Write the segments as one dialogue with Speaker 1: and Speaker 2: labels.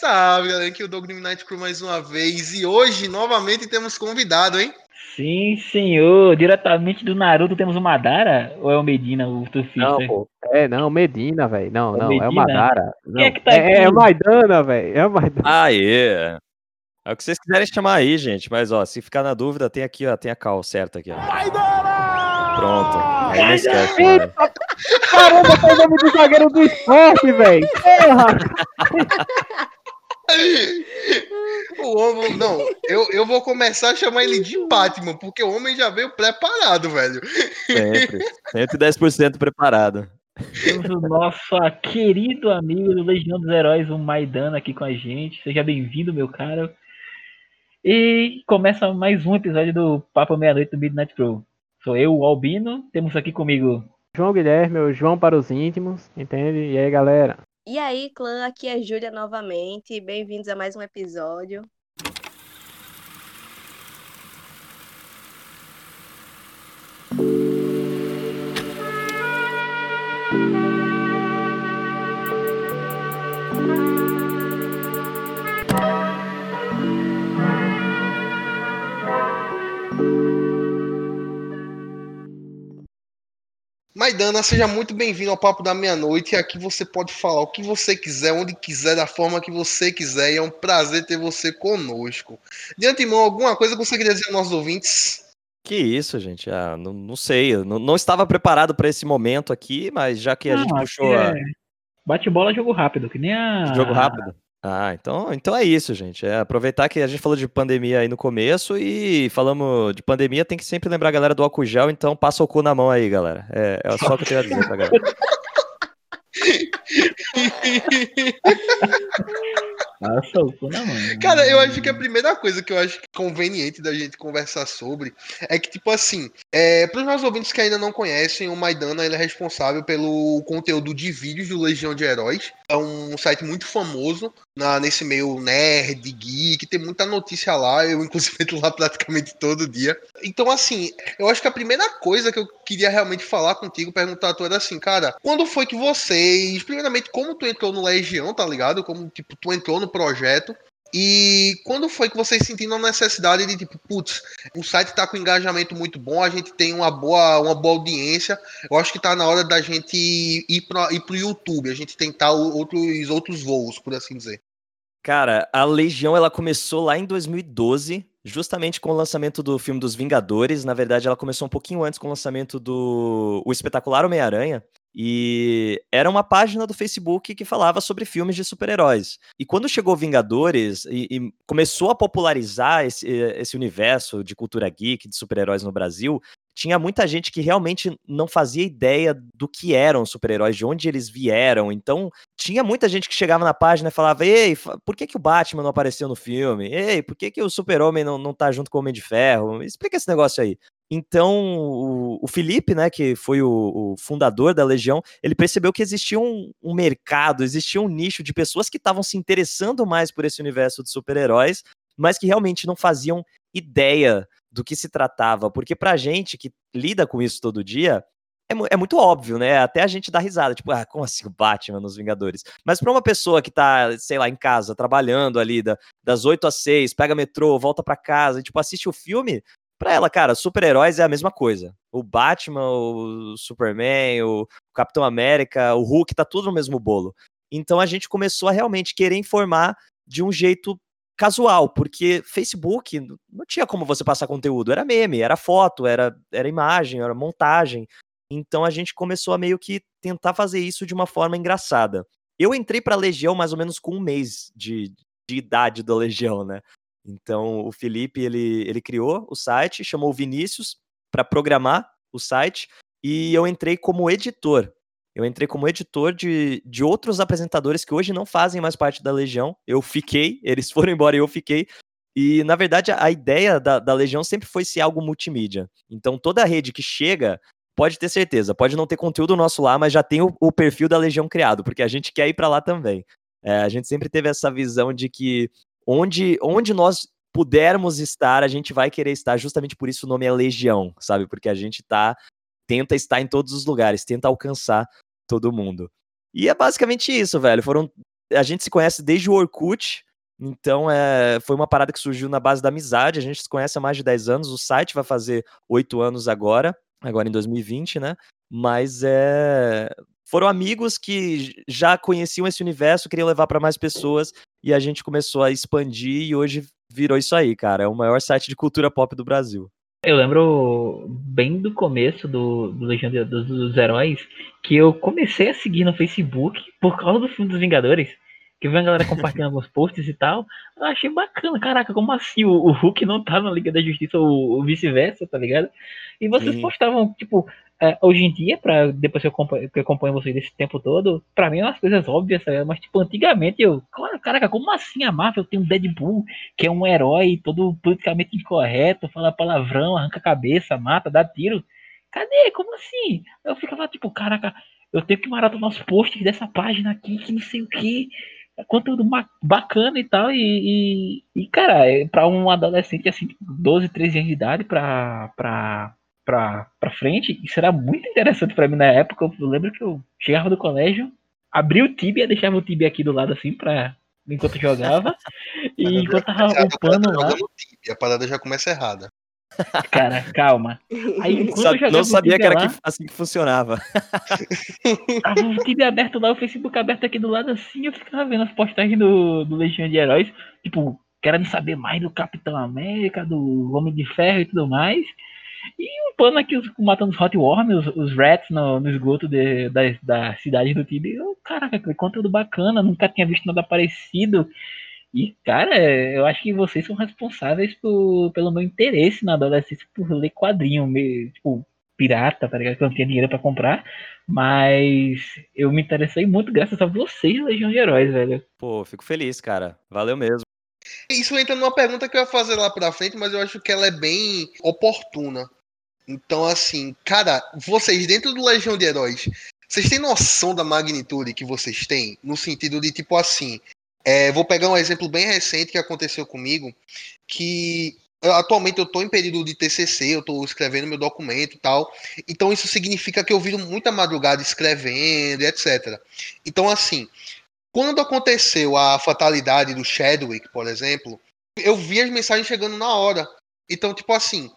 Speaker 1: Salve, galera, aqui é o Doug Night Crew mais uma vez. E hoje, novamente, temos convidado, hein?
Speaker 2: Sim, senhor. Diretamente do Naruto temos o Madara? Ou é o Medina, o surfista?
Speaker 3: Não, pô. É, não, Medina, velho. Não, é não, Medina? é o Madara.
Speaker 2: Quem é que tá aqui?
Speaker 3: É, é o Maidana, velho. É o Maidana.
Speaker 4: Aê! É o que vocês quiserem chamar aí, gente. Mas, ó, se ficar na dúvida, tem aqui, ó, tem a cal certa aqui, ó. Maidana! Pronto. Aí não esquece, Eita,
Speaker 3: Caramba, foi o nome do zagueiro do esporte, velho. Porra!
Speaker 1: o homem, não, eu, eu vou começar a chamar ele de Batman, porque o homem já veio preparado, velho.
Speaker 4: Sempre, 110% preparado.
Speaker 2: Temos o nosso querido amigo do Legião dos Heróis, o Maidana, aqui com a gente. Seja bem-vindo, meu caro. E começa mais um episódio do Papo Meia-Noite do Midnight Pro. Sou eu, o Albino. Temos aqui comigo
Speaker 3: João Guilherme, o João para os íntimos, entende? E aí, galera?
Speaker 5: E aí, clã, aqui é Júlia novamente. Bem-vindos a mais um episódio.
Speaker 1: Maidana, seja muito bem-vindo ao Papo da Meia-Noite. Aqui você pode falar o que você quiser, onde quiser, da forma que você quiser. E é um prazer ter você conosco. De antemão, alguma coisa que você queria dizer aos nossos ouvintes?
Speaker 4: Que isso, gente. Ah, não, não sei. Não, não, estava preparado para esse momento aqui, mas já que a não, gente puxou. É... A...
Speaker 2: Bate bola, jogo rápido, que nem a.
Speaker 4: Jogo rápido. Ah, então, então é isso, gente. É aproveitar que a gente falou de pandemia aí no começo e falamos de pandemia, tem que sempre lembrar a galera do álcool gel, então passa o cu na mão aí, galera. É, é só o que eu tenho a dizer pra galera.
Speaker 2: Mão.
Speaker 1: Cara, eu acho que a primeira coisa que eu acho conveniente da gente conversar sobre é que, tipo assim, é, para os nossos ouvintes que ainda não conhecem, o Maidana ele é responsável pelo conteúdo de vídeos do Legião de Heróis. É um site muito famoso na, nesse meio nerd, geek, tem muita notícia lá. Eu, inclusive, entro lá praticamente todo dia. Então, assim, eu acho que a primeira coisa que eu queria realmente falar contigo, perguntar a tu era assim, cara, quando foi que vocês, primeiramente, como tu entrou no Legião, tá ligado? Como, tipo, tu entrou no projeto. E quando foi que vocês sentiram a necessidade de tipo, putz, o site tá com engajamento muito bom, a gente tem uma boa, uma boa audiência. Eu acho que tá na hora da gente ir para ir pro YouTube, a gente tentar outros outros voos, por assim dizer.
Speaker 4: Cara, a Legião ela começou lá em 2012, justamente com o lançamento do filme dos Vingadores. Na verdade, ela começou um pouquinho antes com o lançamento do o espetacular Homem-Aranha. E era uma página do Facebook que falava sobre filmes de super-heróis. E quando chegou Vingadores e, e começou a popularizar esse, esse, universo de cultura geek, de super-heróis no Brasil, tinha muita gente que realmente não fazia ideia do que eram super-heróis, de onde eles vieram. Então, tinha muita gente que chegava na página e falava: Ei, por que, que o Batman não apareceu no filme? Ei, por que, que o Super-Homem não, não tá junto com o Homem de Ferro? Explica esse negócio aí. Então, o, o Felipe, né, que foi o, o, fundador da Legião, ele percebeu que existia um, um mercado, existia um nicho de pessoas que estavam se interessando mais por esse universo de super-heróis, mas que realmente não faziam ideia do que se tratava. Porque pra gente que lida com isso todo dia, é, é, muito óbvio, né? Até a gente dá risada, tipo, ah, como assim o Batman nos Vingadores? Mas pra uma pessoa que tá, sei lá, em casa, trabalhando ali da, das 8 às 6, pega metrô, volta pra casa e, tipo, assiste o filme, Pra ela, cara, super-heróis é a mesma coisa. O Batman, o Superman, o Capitão América, o Hulk, tá tudo no mesmo bolo. Então a gente começou a realmente querer informar de um jeito casual, porque Facebook não tinha como você passar conteúdo, era meme, era foto, era, era imagem, era montagem. Então a gente começou a meio que tentar fazer isso de uma forma engraçada. Eu entrei pra Legião mais ou menos com um mês de, de idade da Legião, né? Então, o Felipe, ele, ele criou o site, chamou o Vinícius para programar o site, e eu entrei como editor. Eu entrei como editor de, de outros apresentadores que hoje não fazem mais parte da Legião. Eu fiquei, eles foram embora e eu fiquei. E, na verdade, a ideia da, da Legião sempre foi ser algo multimídia. Então, toda rede que chega, pode ter certeza, pode não ter conteúdo nosso lá, mas já tem o, o perfil da Legião criado, porque a gente quer ir para lá também. É, a gente sempre teve essa visão de que onde, onde nós pudermos estar, a gente vai querer estar, justamente por isso o nome é Legião, sabe? Porque a gente tá, tenta estar em todos os lugares, tenta alcançar todo mundo. E é basicamente isso, velho. Foram a gente se conhece desde o Orkut, então é, foi uma parada que surgiu na base da amizade. A gente se conhece há mais de 10 anos. O site vai fazer 8 anos agora, agora em 2020, né? Mas é, foram amigos que já conheciam esse universo, queriam levar para mais pessoas e a gente começou a expandir e hoje virou isso aí, cara. É o maior site de cultura pop do Brasil.
Speaker 2: Eu lembro bem do começo do, do dos, dos Heróis que eu comecei a seguir no Facebook por causa do filme dos Vingadores que vem a galera compartilhando alguns posts e tal. Eu achei bacana, caraca, como assim? O, o Hulk não tá na Liga da Justiça ou, vice-versa, tá ligado? E vocês Sim. postavam, tipo, é, hoje em dia, pra, depois que eu, acompanho, que eu acompanho vocês esse tempo todo, pra mim é umas coisas óbvias, sabe? mas tipo, antigamente eu, caraca, como assim a Marvel tem um Deadpool, que é um herói todo politicamente incorreto, fala palavrão, arranca a cabeça, mata, dá tiro. Cadê? Como assim? Eu ficava tipo, caraca, eu tenho que maratonar os posts dessa página aqui, que não sei o que conteúdo bacana e tal. E, e, e cara, é para um adolescente assim, 12, 13 anos de idade pra, pra, pra, pra frente, isso era muito interessante para mim na época. Eu lembro que eu chegava do colégio, abria o Tibia, deixava o Tibia aqui do lado assim pra. Enquanto jogava, e enquanto tava upando lá.
Speaker 1: A parada já começa errada.
Speaker 2: Cara, calma.
Speaker 4: Aí, não sabia que era lá, que, assim que funcionava.
Speaker 2: Tava o Tibia aberto lá, o Facebook aberto aqui do lado assim, eu ficava vendo as postagens do, do Legião de Heróis, tipo, querendo saber mais do Capitão América, do Homem de Ferro e tudo mais. E um pano aqui os, matando os Hot os, os Rats no, no esgoto de, da, da cidade do Tibia. Caraca, que conteúdo bacana, nunca tinha visto nada parecido. E, cara, eu acho que vocês são responsáveis por, pelo meu interesse na adolescência por ler quadrinho, meio, tipo, pirata, tá ligado? Que eu não tinha dinheiro para comprar. Mas eu me interessei muito graças a vocês, Legião de Heróis, velho.
Speaker 4: Pô, fico feliz, cara. Valeu mesmo.
Speaker 1: Isso entra numa pergunta que eu ia fazer lá pra frente, mas eu acho que ela é bem oportuna. Então, assim, cara, vocês dentro do Legião de Heróis, vocês têm noção da magnitude que vocês têm? No sentido de, tipo assim, é, vou pegar um exemplo bem recente que aconteceu comigo, que eu, atualmente eu estou em período de TCC, eu estou escrevendo meu documento e tal, então isso significa que eu viro muita madrugada escrevendo, etc. Então, assim, quando aconteceu a fatalidade do Chadwick, por exemplo, eu vi as mensagens chegando na hora. Então, tipo assim,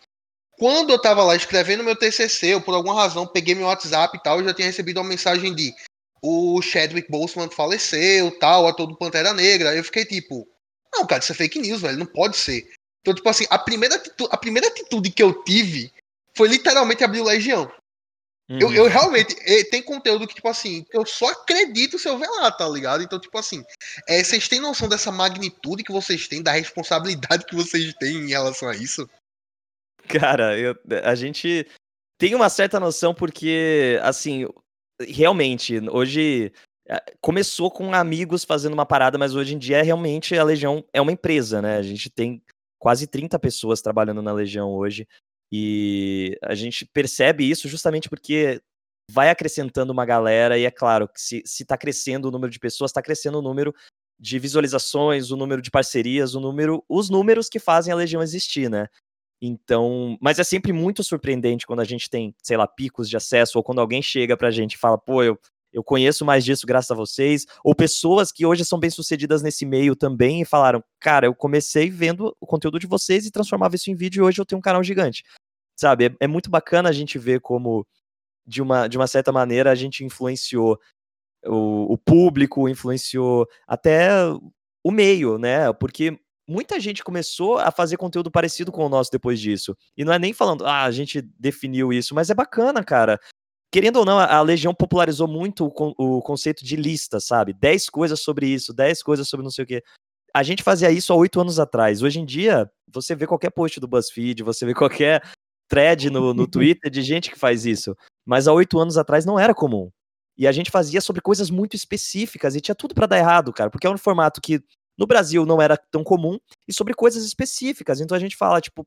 Speaker 1: quando eu estava lá escrevendo meu TCC, eu por alguma razão peguei meu WhatsApp e tal, eu já tinha recebido uma mensagem de o Chadwick Boseman faleceu, tal, ator do Pantera Negra. Eu fiquei tipo, não, cara, isso é fake news, velho, não pode ser. Então, tipo assim, a primeira atitude, a primeira atitude que eu tive foi literalmente abrir o Legião. Uhum. Eu, eu, realmente, tem conteúdo que, tipo assim, eu só acredito se eu ver lá, tá ligado? Então, tipo assim, é, vocês têm noção dessa magnitude que vocês têm, da responsabilidade que vocês têm em relação a isso?
Speaker 4: Cara, eu, a gente tem uma certa noção porque, assim, realmente, hoje eh, começou com amigos fazendo uma parada, mas hoje em dia realmente a Legião é uma empresa, né? A gente tem quase 30 pessoas trabalhando na Legião hoje e a gente percebe isso justamente porque vai acrescentando uma galera e é claro que se, se tá crescendo o número de pessoas, está crescendo o número de visualizações, o número de parcerias, o número, os números que fazem a Legião existir, né? Então, mas é sempre muito surpreendente quando a gente tem, sei lá, picos de acesso, ou quando alguém chega pra gente e fala, pô, eu, eu conheço mais disso graças a vocês, ou pessoas que hoje são bem-sucedidas nesse meio também e falaram, cara, eu comecei vendo o conteúdo de vocês e transformava isso em vídeo e hoje eu tenho um canal gigante. Sabe, é, é muito bacana a gente ver como, de uma, de uma certa maneira, a gente influenciou o, o público, influenciou até o meio, né? Porque muita gente começou a fazer conteúdo parecido com o nosso depois disso. E não é nem falando, ah, a gente definiu isso, mas é bacana, cara. Querendo ou não, a Legião popularizou muito o, conceito de lista, sabe? 10 coisas sobre isso, 10 coisas sobre não sei o quê. A gente fazia isso há oito anos atrás. Hoje em dia, você vê qualquer post do BuzzFeed, você vê qualquer thread no, no Twitter de gente que faz isso. Mas há oito anos atrás não era comum. E a gente fazia sobre coisas muito específicas e tinha tudo para dar errado, cara, porque é um formato que no Brasil não era tão comum, e sobre coisas específicas. Então a gente fala, tipo,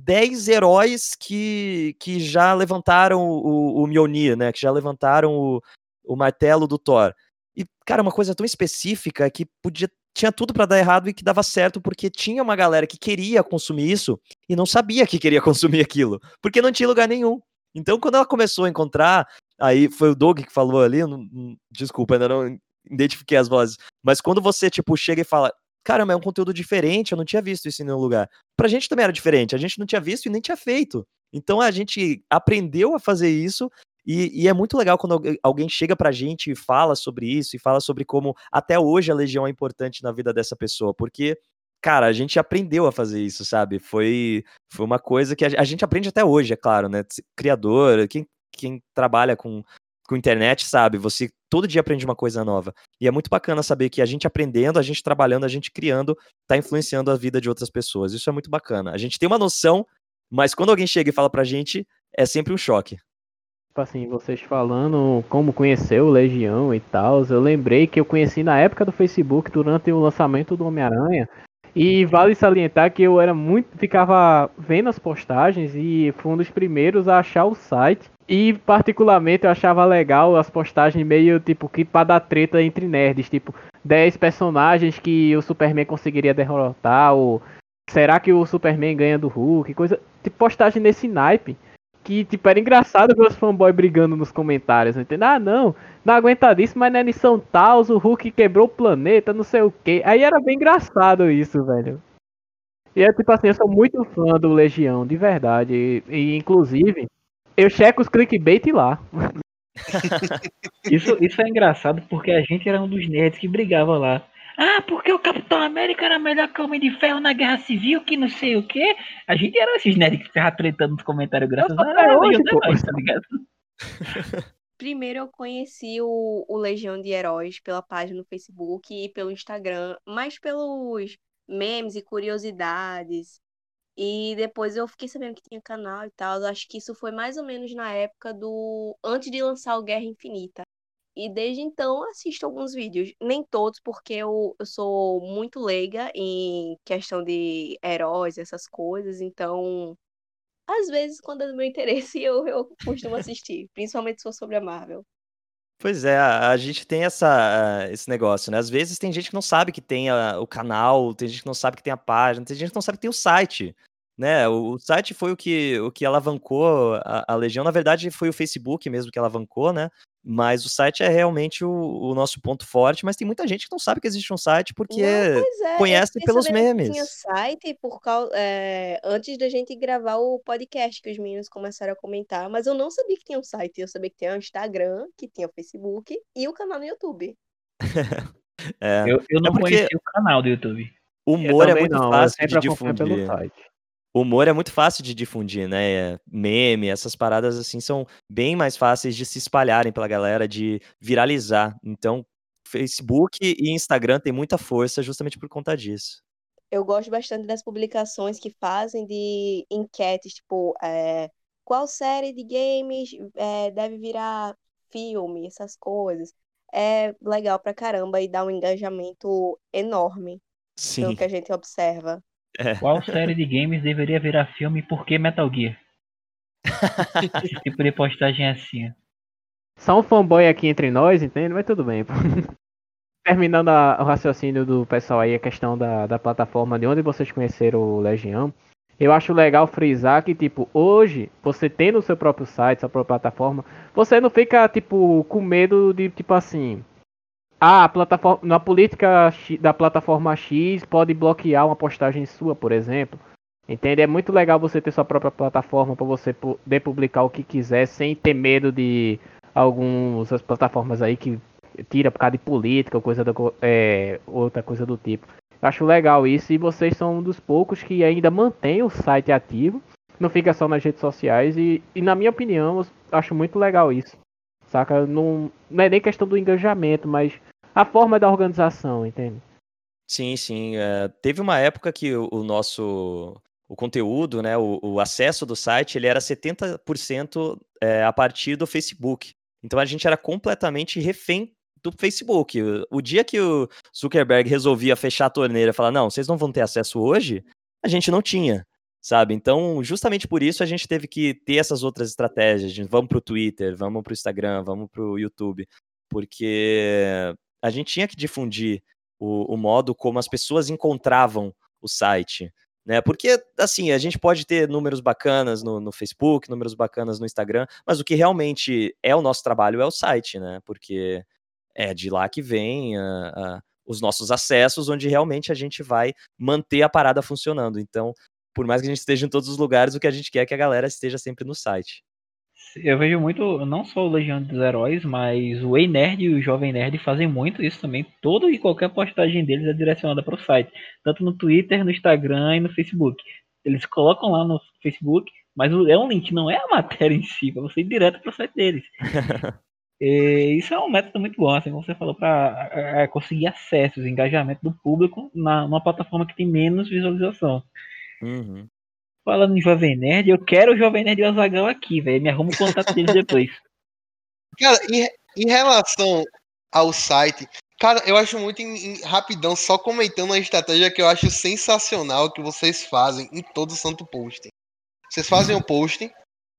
Speaker 4: 10 heróis que, que já levantaram o, o Mjolnir, né? Que já levantaram o, o martelo do Thor. E, cara, uma coisa tão específica que podia tinha tudo para dar errado e que dava certo porque tinha uma galera que queria consumir isso e não sabia que queria consumir aquilo, porque não tinha lugar nenhum. Então, quando ela começou a encontrar, aí foi o Doug que falou ali, não, desculpa, ainda não identifiquei as vozes. Mas quando você, tipo, chega e fala, caramba, é um conteúdo diferente, eu não tinha visto isso em nenhum lugar. Pra gente também era diferente, a gente não tinha visto e nem tinha feito. Então a gente aprendeu a fazer isso e, e, é muito legal quando alguém chega pra gente e fala sobre isso, e fala sobre como até hoje a Legião é importante na vida dessa pessoa, porque, cara, a gente aprendeu a fazer isso, sabe? Foi, foi uma coisa que a, a gente aprende até hoje, é claro, né? Criador, quem, quem trabalha com, com internet, sabe? Você todo dia aprende uma coisa nova. E é muito bacana saber que a gente aprendendo, a gente trabalhando, a gente criando, tá influenciando a vida de outras pessoas. Isso é muito bacana. A gente tem uma noção, mas quando alguém chega e fala pra gente, é sempre um choque.
Speaker 3: Tipo assim, vocês falando como conheceu o Legião e tal, eu lembrei que eu conheci na época do Facebook, durante o lançamento do Homem-Aranha. E vale salientar que eu era muito. ficava vendo as postagens e fui um dos primeiros a achar o site. E particularmente eu achava legal as postagens meio tipo que pra dar treta entre nerds, tipo 10 personagens que o Superman conseguiria derrotar, ou será que o Superman ganha do Hulk, coisa. Tipo postagem nesse naipe que, tipo, era engraçado ver os fanboys brigando nos comentários, entendeu? Ah, não, não aguenta disso, mas na edição tal, o Hulk quebrou o planeta, não sei o que. Aí era bem engraçado isso, velho. E é tipo assim, eu sou muito fã do Legião, de verdade. E, e inclusive, eu checo os clickbait lá.
Speaker 2: isso, isso é engraçado porque a gente era um dos nerds que brigava lá. Ah, porque o Capitão América era melhor que o Homem de Ferro na Guerra Civil, que não sei o quê. A gente era esses nerds que ficava tretando nos comentários graças a hoje, tá ligado?
Speaker 5: Primeiro eu conheci o, o Legião de Heróis pela página no Facebook e pelo Instagram, mais pelos memes e curiosidades. E depois eu fiquei sabendo que tinha canal e tal. Acho que isso foi mais ou menos na época do. Antes de lançar o Guerra Infinita. E desde então assisto alguns vídeos. Nem todos, porque eu, eu sou muito leiga em questão de heróis, essas coisas. Então, às vezes, quando é do meu interesse, eu, eu costumo assistir. principalmente se for sobre a Marvel.
Speaker 4: Pois é, a, gente tem essa, esse negócio, né? Às vezes tem gente que não sabe que tem a, o canal, tem gente que não sabe que tem a página, tem gente que não sabe que tem o site né? O, o, site foi o que, o que alavancou a, a, Legião. Na verdade, foi o Facebook mesmo que alavancou, né? Mas o site é realmente o, o, nosso ponto forte. Mas tem muita gente que não sabe que existe um site porque não, é, conhece pelos memes.
Speaker 5: Tinha site por causa, é, antes da gente gravar o podcast que os meninos começaram a comentar. Mas eu não sabia que tinha um site. Eu sabia que tinha o Instagram, que tinha o Facebook e o canal no YouTube.
Speaker 2: é, eu, eu não é porque... conhecia o canal do YouTube.
Speaker 4: O humor é muito não, fácil de difundir. Pelo site o humor é muito fácil de difundir, né? Meme, essas paradas assim são bem mais fáceis de se espalharem pela galera, de viralizar. Então, Facebook e Instagram têm muita força justamente por conta disso.
Speaker 5: Eu gosto bastante das publicações que fazem de enquetes, tipo, é, qual série de games é, deve virar filme, essas coisas. É legal pra caramba e dá um engajamento enorme Sim. pelo que a gente observa.
Speaker 2: É. Qual série de games deveria virar filme e por que Metal Gear? Esse tipo de postagem é assim.
Speaker 3: Só um fanboy aqui entre nós, entende? Mas tudo bem. Terminando a, o raciocínio do pessoal aí, a questão da, da plataforma de onde vocês conheceram o Legião. Eu acho legal frisar que, tipo, hoje, você tendo o seu próprio site, sua própria plataforma, você não fica, tipo, com medo de, tipo assim, ah, plataforma, na política da plataforma X pode bloquear uma postagem sua, por exemplo. Entende? É muito legal você ter sua própria plataforma para você poder publicar o que quiser sem ter medo de algumas plataformas aí que tira por causa de política ou coisa do, é, outra coisa do tipo. Acho legal isso e vocês são um dos poucos que ainda mantém o site ativo, não fica só nas redes sociais e, e na minha opinião, acho muito legal isso. Saca? Não, não é nem questão do engajamento, mas a forma da organização, entende?
Speaker 4: Sim, sim. É, teve uma época que o, o nosso o conteúdo, né, o, o, acesso do site, ele era 70% é, a partir do Facebook. Então a gente era completamente refém do Facebook. O, o, dia que o Zuckerberg resolvia fechar a torneira e falar, não, vocês não vão ter acesso hoje, a gente não tinha, sabe? Então, justamente por isso a gente teve que ter essas outras estratégias. De, vamos para o Twitter, vamos para o Instagram, vamos para o YouTube, porque a gente tinha que difundir o, o modo como as pessoas encontravam o site. Né? Porque, assim, a gente pode ter números bacanas no, no, Facebook, números bacanas no Instagram, mas o que realmente é o nosso trabalho é o site, né? Porque é de lá que vem a, a, os nossos acessos, onde realmente a gente vai manter a parada funcionando. Então, por mais que a gente esteja em todos os lugares, o que a gente quer é que a galera esteja sempre no site.
Speaker 2: Eu vejo muito, não só o Legião dos Heróis, mas o Ei Nerd e o Jovem Nerd fazem muito isso também. Todo e qualquer postagem deles é direcionada para o site, tanto no Twitter, no Instagram e no Facebook. Eles colocam lá no Facebook, mas é um link, não é a matéria em si, para você ir direto para o site deles. e isso é um método muito bom, assim, como você falou, para conseguir acesso, engajamento do público na, numa plataforma que tem menos visualização.
Speaker 4: Uhum.
Speaker 2: Falando em Jovem Nerd, eu quero o Jovem Nerd e o Azagal aqui, velho. Me arruma o contato dele depois.
Speaker 1: Cara, em, em, relação ao site, cara, eu acho muito em, em, rapidão, só comentando uma estratégia que eu acho sensacional que vocês fazem em todo o santo post. Vocês fazem o post,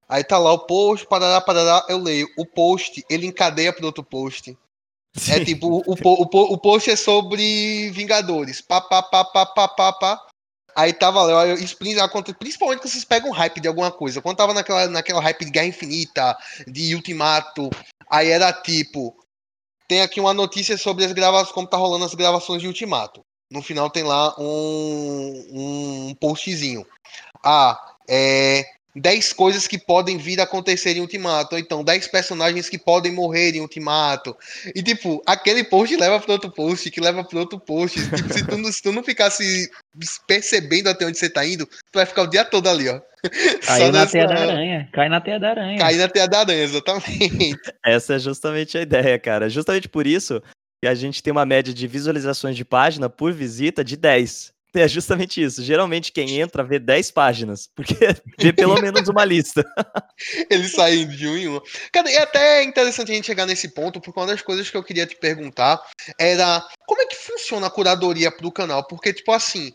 Speaker 1: aí tá lá o post, parará, parará, eu leio. O post, ele encadeia pro outro post. É Sim. É tipo, o, o, o, o post é sobre Vingadores. Pá, pá, pá, pá, pá, pá, pá. Aí tava lá, principalmente quando vocês pegam hype de alguma coisa. Quando tava naquela, naquela hype de Guerra Infinita, de Ultimato, aí era tipo. Tem aqui uma notícia sobre as gravações, como tá rolando as gravações de Ultimato. No final tem lá um, um postzinho. Ah, é. 10 coisas que podem vir a acontecer em Ultimato. Ou então, 10 personagens que podem morrer em Ultimato. E, tipo, aquele post leva para outro post, que leva para outro post. Tipo, se, tu não, se tu não ficasse percebendo até onde você tá indo, tu vai ficar o dia todo ali, ó.
Speaker 2: Cai na nessa... teia da aranha. Cai na teia da aranha.
Speaker 1: Cai na teia da aranha, exatamente.
Speaker 4: Essa é justamente a ideia, cara. Justamente por isso que a gente tem uma média de visualizações de página por visita de 10. É justamente isso. Geralmente quem entra vê 10 páginas, porque vê pelo menos uma lista.
Speaker 1: Eles saem de um em um. Cara, é até interessante a gente chegar nesse ponto, porque uma das coisas que eu queria te perguntar era como é que funciona a curadoria pro canal? Porque, tipo assim,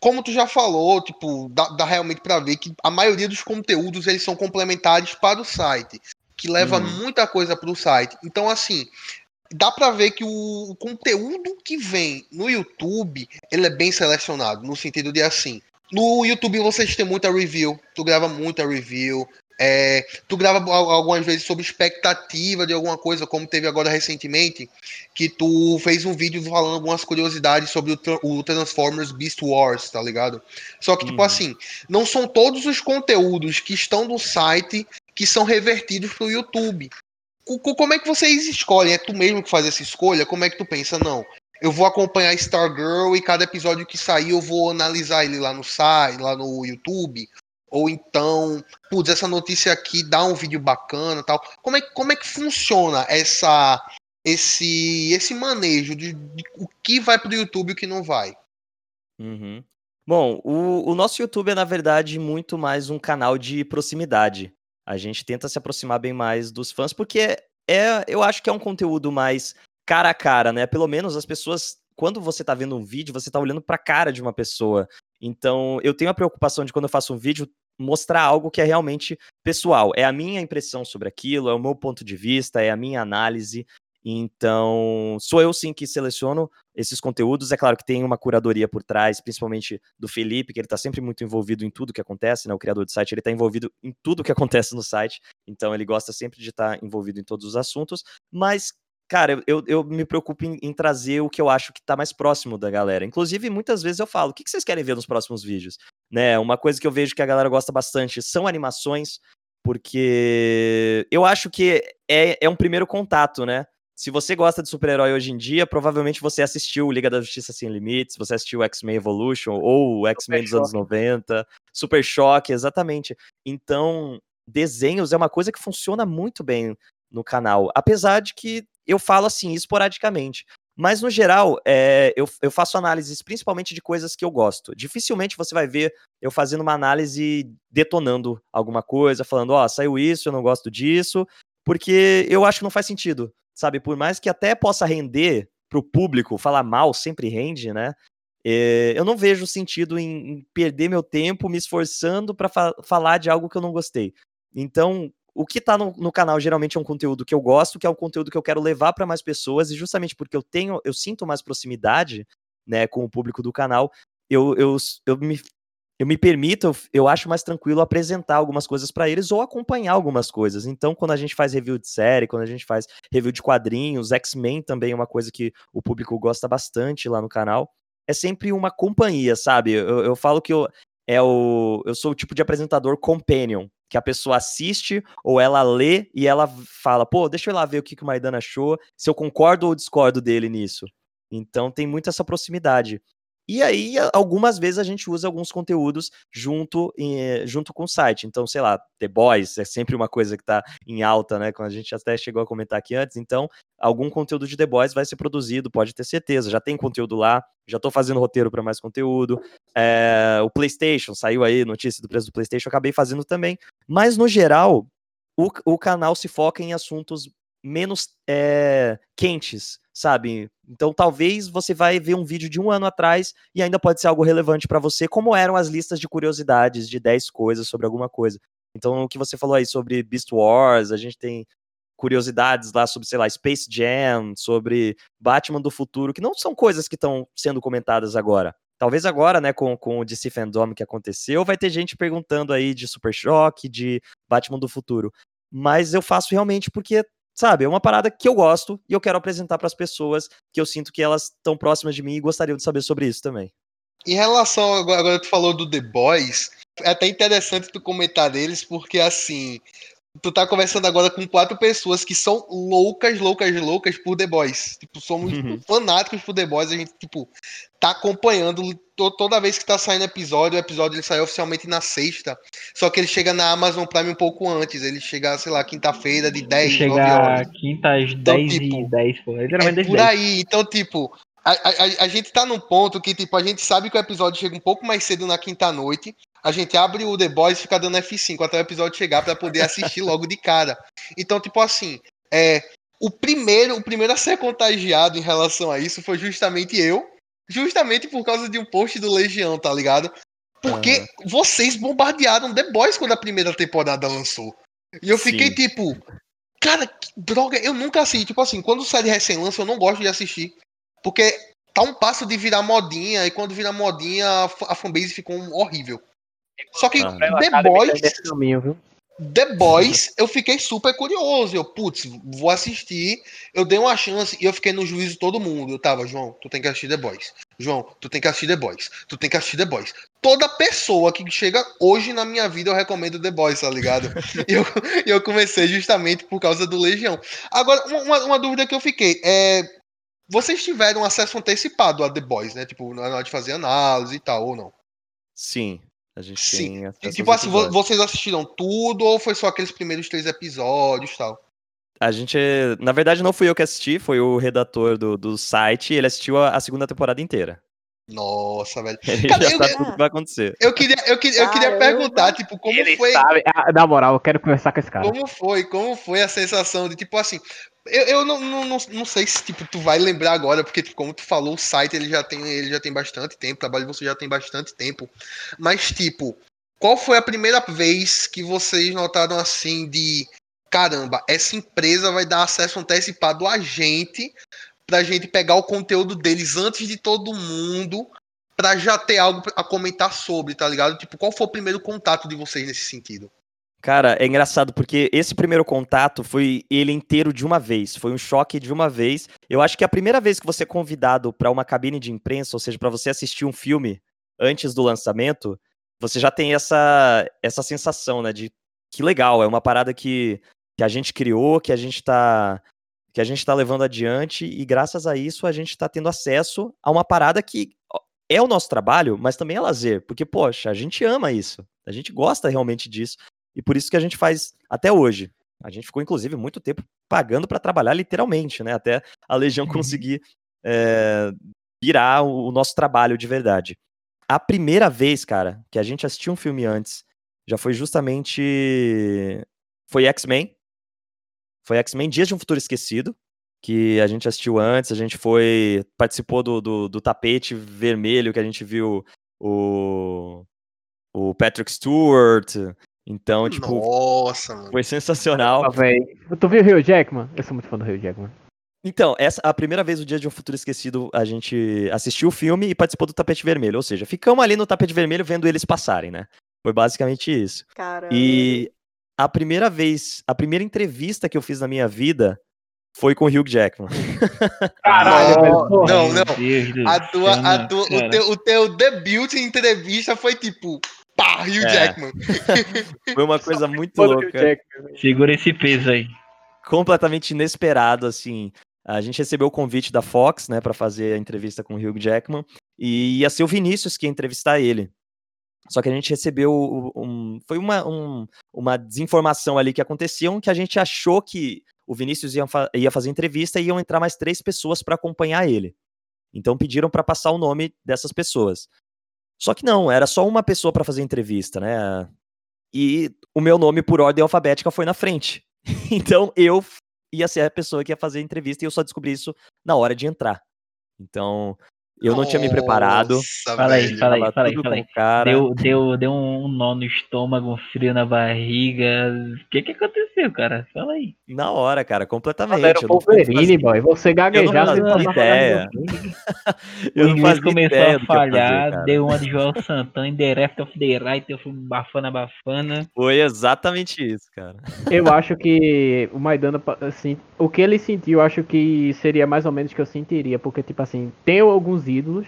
Speaker 1: como tu já falou, tipo, dá, dá realmente para ver que a maioria dos conteúdos eles são complementares para o site, que leva hum. muita coisa para o site. Então, assim, dá para ver que o, conteúdo que vem no YouTube, ele é bem selecionado, no sentido de assim, no YouTube vocês têm muita review, tu grava muita review, é, tu grava algumas vezes sobre expectativa de alguma coisa, como teve agora recentemente, que tu fez um vídeo falando algumas curiosidades sobre o, o Transformers Beast Wars, tá ligado? Só que, tipo uhum. tipo assim, não são todos os conteúdos que estão no site que são revertidos pro YouTube como é que vocês escolhem? É tu mesmo que faz essa escolha? Como é que tu pensa? Não, eu vou acompanhar Stargirl e cada episódio que sair eu vou analisar ele lá no site, lá no YouTube. Ou então, putz, essa notícia aqui dá um vídeo bacana tal. Como é, como é que funciona essa esse esse manejo de, de o que vai pro YouTube e o que não vai?
Speaker 4: Uhum. Bom, o, o nosso YouTube é, na verdade, muito mais um canal de proximidade. A gente tenta se aproximar bem mais dos fãs, porque é, eu acho que é um conteúdo mais cara a cara, né? Pelo menos as pessoas, quando você tá vendo um vídeo, você tá olhando pra cara de uma pessoa. Então, eu tenho a preocupação de quando eu faço um vídeo mostrar algo que é realmente pessoal. É a minha impressão sobre aquilo, é o meu ponto de vista, é a minha análise. Então, sou eu sim que seleciono esses conteúdos. É claro que tem uma curadoria por trás, principalmente do Felipe, que ele está sempre muito envolvido em tudo que acontece, né? O criador do site, ele está envolvido em tudo que acontece no site. Então, ele gosta sempre de estar tá envolvido em todos os assuntos. Mas, cara, eu, eu me preocupo em, em trazer o que eu acho que está mais próximo da galera. Inclusive, muitas vezes eu falo: o que vocês querem ver nos próximos vídeos? Né? Uma coisa que eu vejo que a galera gosta bastante são animações, porque eu acho que é, é um primeiro contato, né? Se você gosta de super-herói hoje em dia, provavelmente você assistiu Liga da Justiça Sem Limites, você assistiu X-Men Evolution ou X-Men dos anos 90, Super Choque, exatamente. Então, desenhos é uma coisa que funciona muito bem no canal, apesar de que eu falo assim esporadicamente. Mas, no geral, é, eu, eu faço análises principalmente de coisas que eu gosto. Dificilmente você vai ver eu fazendo uma análise detonando alguma coisa, falando, ó, oh, saiu isso, eu não gosto disso, porque eu acho que não faz sentido sabe? Por mais que até possa render para o público, falar mal sempre rende, né? É, eu não vejo sentido em, perder meu tempo me esforçando para fa falar de algo que eu não gostei. Então, o que está no, no, canal geralmente é um conteúdo que eu gosto, que é um conteúdo que eu quero levar para mais pessoas, e justamente porque eu tenho, eu sinto mais proximidade né, com o público do canal, eu, eu, eu me eu me permito, eu, acho mais tranquilo apresentar algumas coisas para eles ou acompanhar algumas coisas. Então, quando a gente faz review de série, quando a gente faz review de quadrinhos, X-Men também é uma coisa que o público gosta bastante lá no canal. É sempre uma companhia, sabe? Eu, eu falo que eu, é o, eu sou o tipo de apresentador companion, que a pessoa assiste ou ela lê e ela fala, pô, deixa eu ir lá ver o que, que o Maidana achou, se eu concordo ou discordo dele nisso. Então tem muito essa proximidade. E aí, algumas vezes a gente usa alguns conteúdos junto, em, junto com o site. Então, sei lá, The Boys é sempre uma coisa que está em alta, né? Quando a gente até chegou a comentar aqui antes. Então, algum conteúdo de The Boys vai ser produzido, pode ter certeza. Já tem conteúdo lá, já estou fazendo roteiro para mais conteúdo. É, o PlayStation, saiu aí notícia do preço do PlayStation, acabei fazendo também. Mas, no geral, o, o canal se foca em assuntos menos é, quentes, sabe? Então talvez você vai ver um vídeo de um ano atrás e ainda pode ser algo relevante para você, como eram as listas de curiosidades de 10 coisas sobre alguma coisa. Então o que você falou aí sobre Beast Wars, a gente tem curiosidades lá sobre, sei lá, Space Jam, sobre Batman do futuro, que não são coisas que estão sendo comentadas agora. Talvez agora, né, com, com o DC Fandom que aconteceu, vai ter gente perguntando aí de Super Choque, de Batman do futuro. Mas eu faço realmente porque Sabe, é uma parada que eu gosto e eu quero apresentar para as pessoas que eu sinto que elas estão próximas de mim e gostariam de saber sobre isso também.
Speaker 1: Em relação, agora, agora tu falou do The Boys, é até interessante tu comentar deles, porque assim, tu tá conversando agora com quatro pessoas que são loucas, loucas, loucas por The Boys. Tipo, somos uhum. fanáticos por The Boys. A gente, tipo, tá acompanhando toda vez que tá saindo episódio. O episódio ele sai oficialmente na sexta. Só que ele chega na Amazon Prime um pouco antes. Ele chega, sei lá, quinta-feira de 10,
Speaker 2: chega 9 horas. Quinta às então, 10 tipo, e 10, pô.
Speaker 1: É por 10. aí. Então, tipo, a, a, a, gente tá num ponto que, tipo, a gente sabe que o episódio chega um pouco mais cedo na quinta-noite. A gente abre o The Boys e fica dando F5 até o episódio chegar para poder assistir logo de cara. Então, tipo assim, é, o primeiro, o primeiro a ser contagiado em relação a isso foi justamente eu. Justamente por causa de um post do Legião, tá ligado? Porque uhum. vocês bombardearam The Boys quando a primeira temporada lançou. E eu fiquei Sim. tipo, cara, que droga, eu nunca assisti. Tipo assim, quando série recém lança, eu não gosto de assistir. Porque tá um passo de virar modinha, e quando vira modinha, a fanbase ficou horrível. Só que ah, The Boys. Caminho, The Boys, eu fiquei super curioso. Eu, putz, vou assistir. Eu dei uma chance e eu fiquei no juízo de todo mundo. Eu tava, João, tu tem que assistir The Boys. João, tu tem que assistir The Boys. Tu tem que assistir The Boys. Toda pessoa que chega hoje na minha vida, eu recomendo The Boys, tá ligado? e eu, eu comecei justamente por causa do Legião. Agora, uma, uma dúvida que eu fiquei é vocês tiveram acesso antecipado a The Boys, né? Tipo, na hora de fazer análise e tal, ou não?
Speaker 4: Sim, a gente Sim. tem
Speaker 1: Tipo assim, episódios. vocês assistiram tudo ou foi só aqueles primeiros três episódios e tal?
Speaker 4: A gente, na verdade, não fui eu que assisti, foi o redator do, do site, ele assistiu a, a segunda temporada inteira.
Speaker 1: Nossa, velho.
Speaker 4: Ele Cara, já eu, sabe tudo que vai acontecer.
Speaker 1: Eu queria, eu queria, eu queria perguntar, tipo, como
Speaker 3: ele
Speaker 1: foi.
Speaker 3: Sabe, ah, na moral, eu quero conversar com esse cara.
Speaker 1: Como foi? Como foi a sensação de, tipo assim. Eu, eu não, não, não, não sei se tipo, tu vai lembrar agora, porque tipo, como tu falou, o site ele já tem, ele já tem bastante tempo, o trabalho de você já tem bastante tempo. Mas, tipo, qual foi a primeira vez que vocês notaram assim de caramba, essa empresa vai dar acesso antecipado a gente pra gente pegar o conteúdo deles antes de todo mundo pra já ter algo a comentar sobre, tá ligado? Tipo, qual foi o primeiro contato de vocês nesse sentido?
Speaker 4: Cara, é engraçado porque esse primeiro contato foi ele inteiro de uma vez, foi um choque de uma vez. Eu acho que a primeira vez que você é convidado para uma cabine de imprensa, ou seja, para você assistir um filme antes do lançamento, você já tem essa essa sensação, né, de que legal, é uma parada que, que a gente criou, que a gente tá que a gente tá levando adiante e graças a isso a gente tá tendo acesso a uma parada que é o nosso trabalho, mas também é lazer, porque poxa, a gente ama isso. A gente gosta realmente disso. E por isso que a gente faz até hoje. A gente ficou, inclusive, muito tempo pagando para trabalhar literalmente, né? Até a Legião uhum. conseguir é, virar o, o nosso trabalho de verdade. A primeira vez, cara, que a gente assistiu um filme antes, já foi justamente. Foi X-Men. Foi X-Men Dias de um Futuro Esquecido, que a gente assistiu antes, a gente foi. participou do, do, do tapete vermelho que a gente viu o. O Patrick Stewart, então, tipo.
Speaker 1: Nossa, mano.
Speaker 4: Foi sensacional.
Speaker 3: Ah, tu viu o Rio Jackman? Eu sou muito fã do Rio Jackman.
Speaker 4: Então, essa a primeira vez, o Dia de um Futuro Esquecido, a gente assistiu o filme e participou do tapete vermelho. Ou seja, ficamos ali no tapete vermelho vendo eles passarem, né? Foi basicamente isso.
Speaker 5: Caramba.
Speaker 4: E a primeira vez, a primeira entrevista que eu fiz na minha vida foi com o Hugh Jackman.
Speaker 2: Caralho,
Speaker 1: Não,
Speaker 2: velho. porra,
Speaker 1: não, não.
Speaker 2: Deus
Speaker 1: A tua, a tua, o, teu, o teu debut em entrevista foi tipo, pá, Hugh
Speaker 4: É.
Speaker 1: Jackman.
Speaker 4: Foi uma coisa muito louca.
Speaker 3: Velho.
Speaker 2: Segura esse peso aí.
Speaker 4: completamente inesperado, assim. A gente recebeu o convite da Fox, né, para fazer a entrevista com o Hugh Jackman, e ia ser o Vinícius que ia entrevistar ele. Só que a gente recebeu um, foi uma, um- uma desinformação ali que aconteceu, que a gente achou que o Vinícius ia, fa- ia fazer entrevista e iam entrar mais três pessoas para acompanhar ele. Então pediram para passar o nome dessas pessoas. Só que não, era só uma pessoa para fazer entrevista, né? E o meu nome por ordem alfabética foi na frente. Então eu ia ser a pessoa que ia fazer a entrevista e eu só descobri isso na hora de entrar. Então eu não tinha me preparado.
Speaker 1: Nossa,
Speaker 2: Fala aí, fala aí, fala aí, fala aí.
Speaker 4: cara.
Speaker 2: Deu, deu, deu um nó no estômago, um frio na barriga. O que que aconteceu, cara? Fala aí.
Speaker 4: Na hora, cara, completamente.
Speaker 3: Era o
Speaker 4: eu não
Speaker 3: Wolverine,
Speaker 4: fazia-
Speaker 3: boy. Você gaguejar,
Speaker 4: fazia
Speaker 3: você tá
Speaker 4: ideia. Eu não fazia
Speaker 2: começou
Speaker 4: ideia
Speaker 2: a
Speaker 4: fazer,
Speaker 2: falhar, deu uma de João Santana, the left of the right, eu fui bafana, bafana.
Speaker 4: Foi exatamente isso, cara.
Speaker 3: Eu acho que o Maidana, assim, o que ele sentiu, eu acho que seria mais ou menos o que eu sentiria, porque, tipo assim, tem alguns ídolos,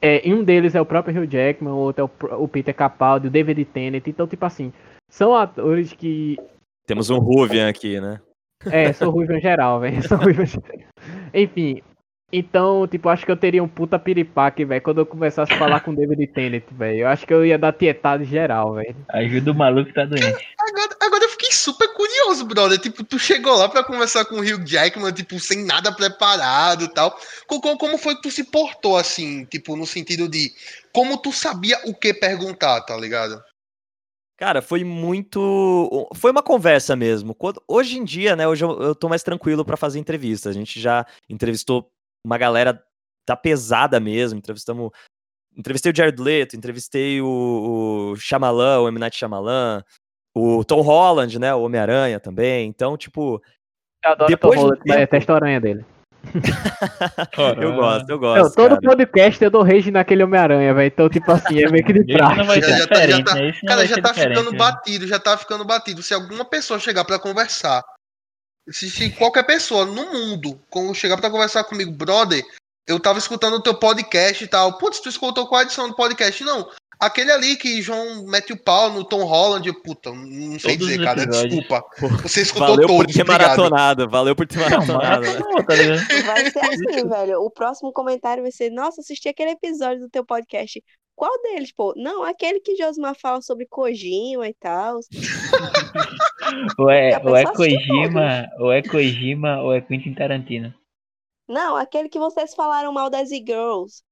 Speaker 3: é, e um deles é o próprio Hugh Jackman, o outro é o, o Peter Capaldi, o David Tennant, então, tipo assim, são atores que,
Speaker 4: Temos um Ruvian aqui, né?
Speaker 3: é, sou em geral, velho, geral. Enfim, então, tipo, acho que eu teria um puta piripaque, velho, quando eu começasse a falar com o David Tennant, velho, eu acho que eu ia dar tietada geral, velho.
Speaker 2: Ajuda o maluco que tá doente.
Speaker 1: Agora, agora eu fiquei super curioso, brother. Tipo, tu chegou lá pra conversar com o Hugh Jackman, tipo, sem nada preparado e tal. Co- co- Como foi que tu se portou, assim, tipo, no sentido de como tu sabia o que perguntar, tá ligado?
Speaker 4: Cara, foi muito. Foi uma conversa mesmo. Quando- Hoje em dia, né? Hoje eu, eu tô mais tranquilo pra fazer entrevista. A gente já entrevistou uma galera da pesada mesmo. Entrevistamos. Entrevistei o Jared Leto, entrevistei o, o Shyamalan, o M. Night Shyamalan, o Tom Holland, né? O Homem-Aranha também. Então, tipo,
Speaker 3: Eu adoro
Speaker 4: Depois
Speaker 3: Tom Holland, é,
Speaker 4: tempo-
Speaker 3: testa a aranha dele.
Speaker 4: eu gosto, eu
Speaker 3: Não,
Speaker 4: gosto.
Speaker 3: todo
Speaker 4: cara.
Speaker 3: podcast eu dou rage naquele Homem-Aranha, velho. Então, tipo assim, é meio que de
Speaker 2: não vai
Speaker 1: Já- já tá- já
Speaker 2: diferente,
Speaker 1: tá-
Speaker 2: não
Speaker 1: Cara, já tá ficando
Speaker 2: né?
Speaker 1: batido, já tá ficando batido. Se alguma pessoa chegar pra conversar, se, se qualquer pessoa no mundo com- chegar pra conversar comigo, brother, eu tava escutando o teu podcast e tal. Putz, tu escutou qual a edição do podcast? Não. Aquele ali que João mete o pau no Tom Holland, puta, não sei
Speaker 2: Todos
Speaker 1: dizer, cara.
Speaker 2: episódios.
Speaker 1: Desculpa. Você escutou
Speaker 4: Valeu por ter
Speaker 1: obrigado.
Speaker 4: maratonado, valeu por ter
Speaker 2: Não,
Speaker 4: maratonado.
Speaker 2: maratonou, tá ligado?
Speaker 5: Vai ser assim, velho. O próximo comentário vai ser: Nossa, assisti aquele episódio do teu podcast. Qual deles, pô? Não, aquele que Josmar fala sobre Kojima e tal.
Speaker 2: Ou é, ou é Kojima, ou é Kojima, ou é Quentin Tarantino.
Speaker 5: Não, aquele que vocês falaram mal das e-girls.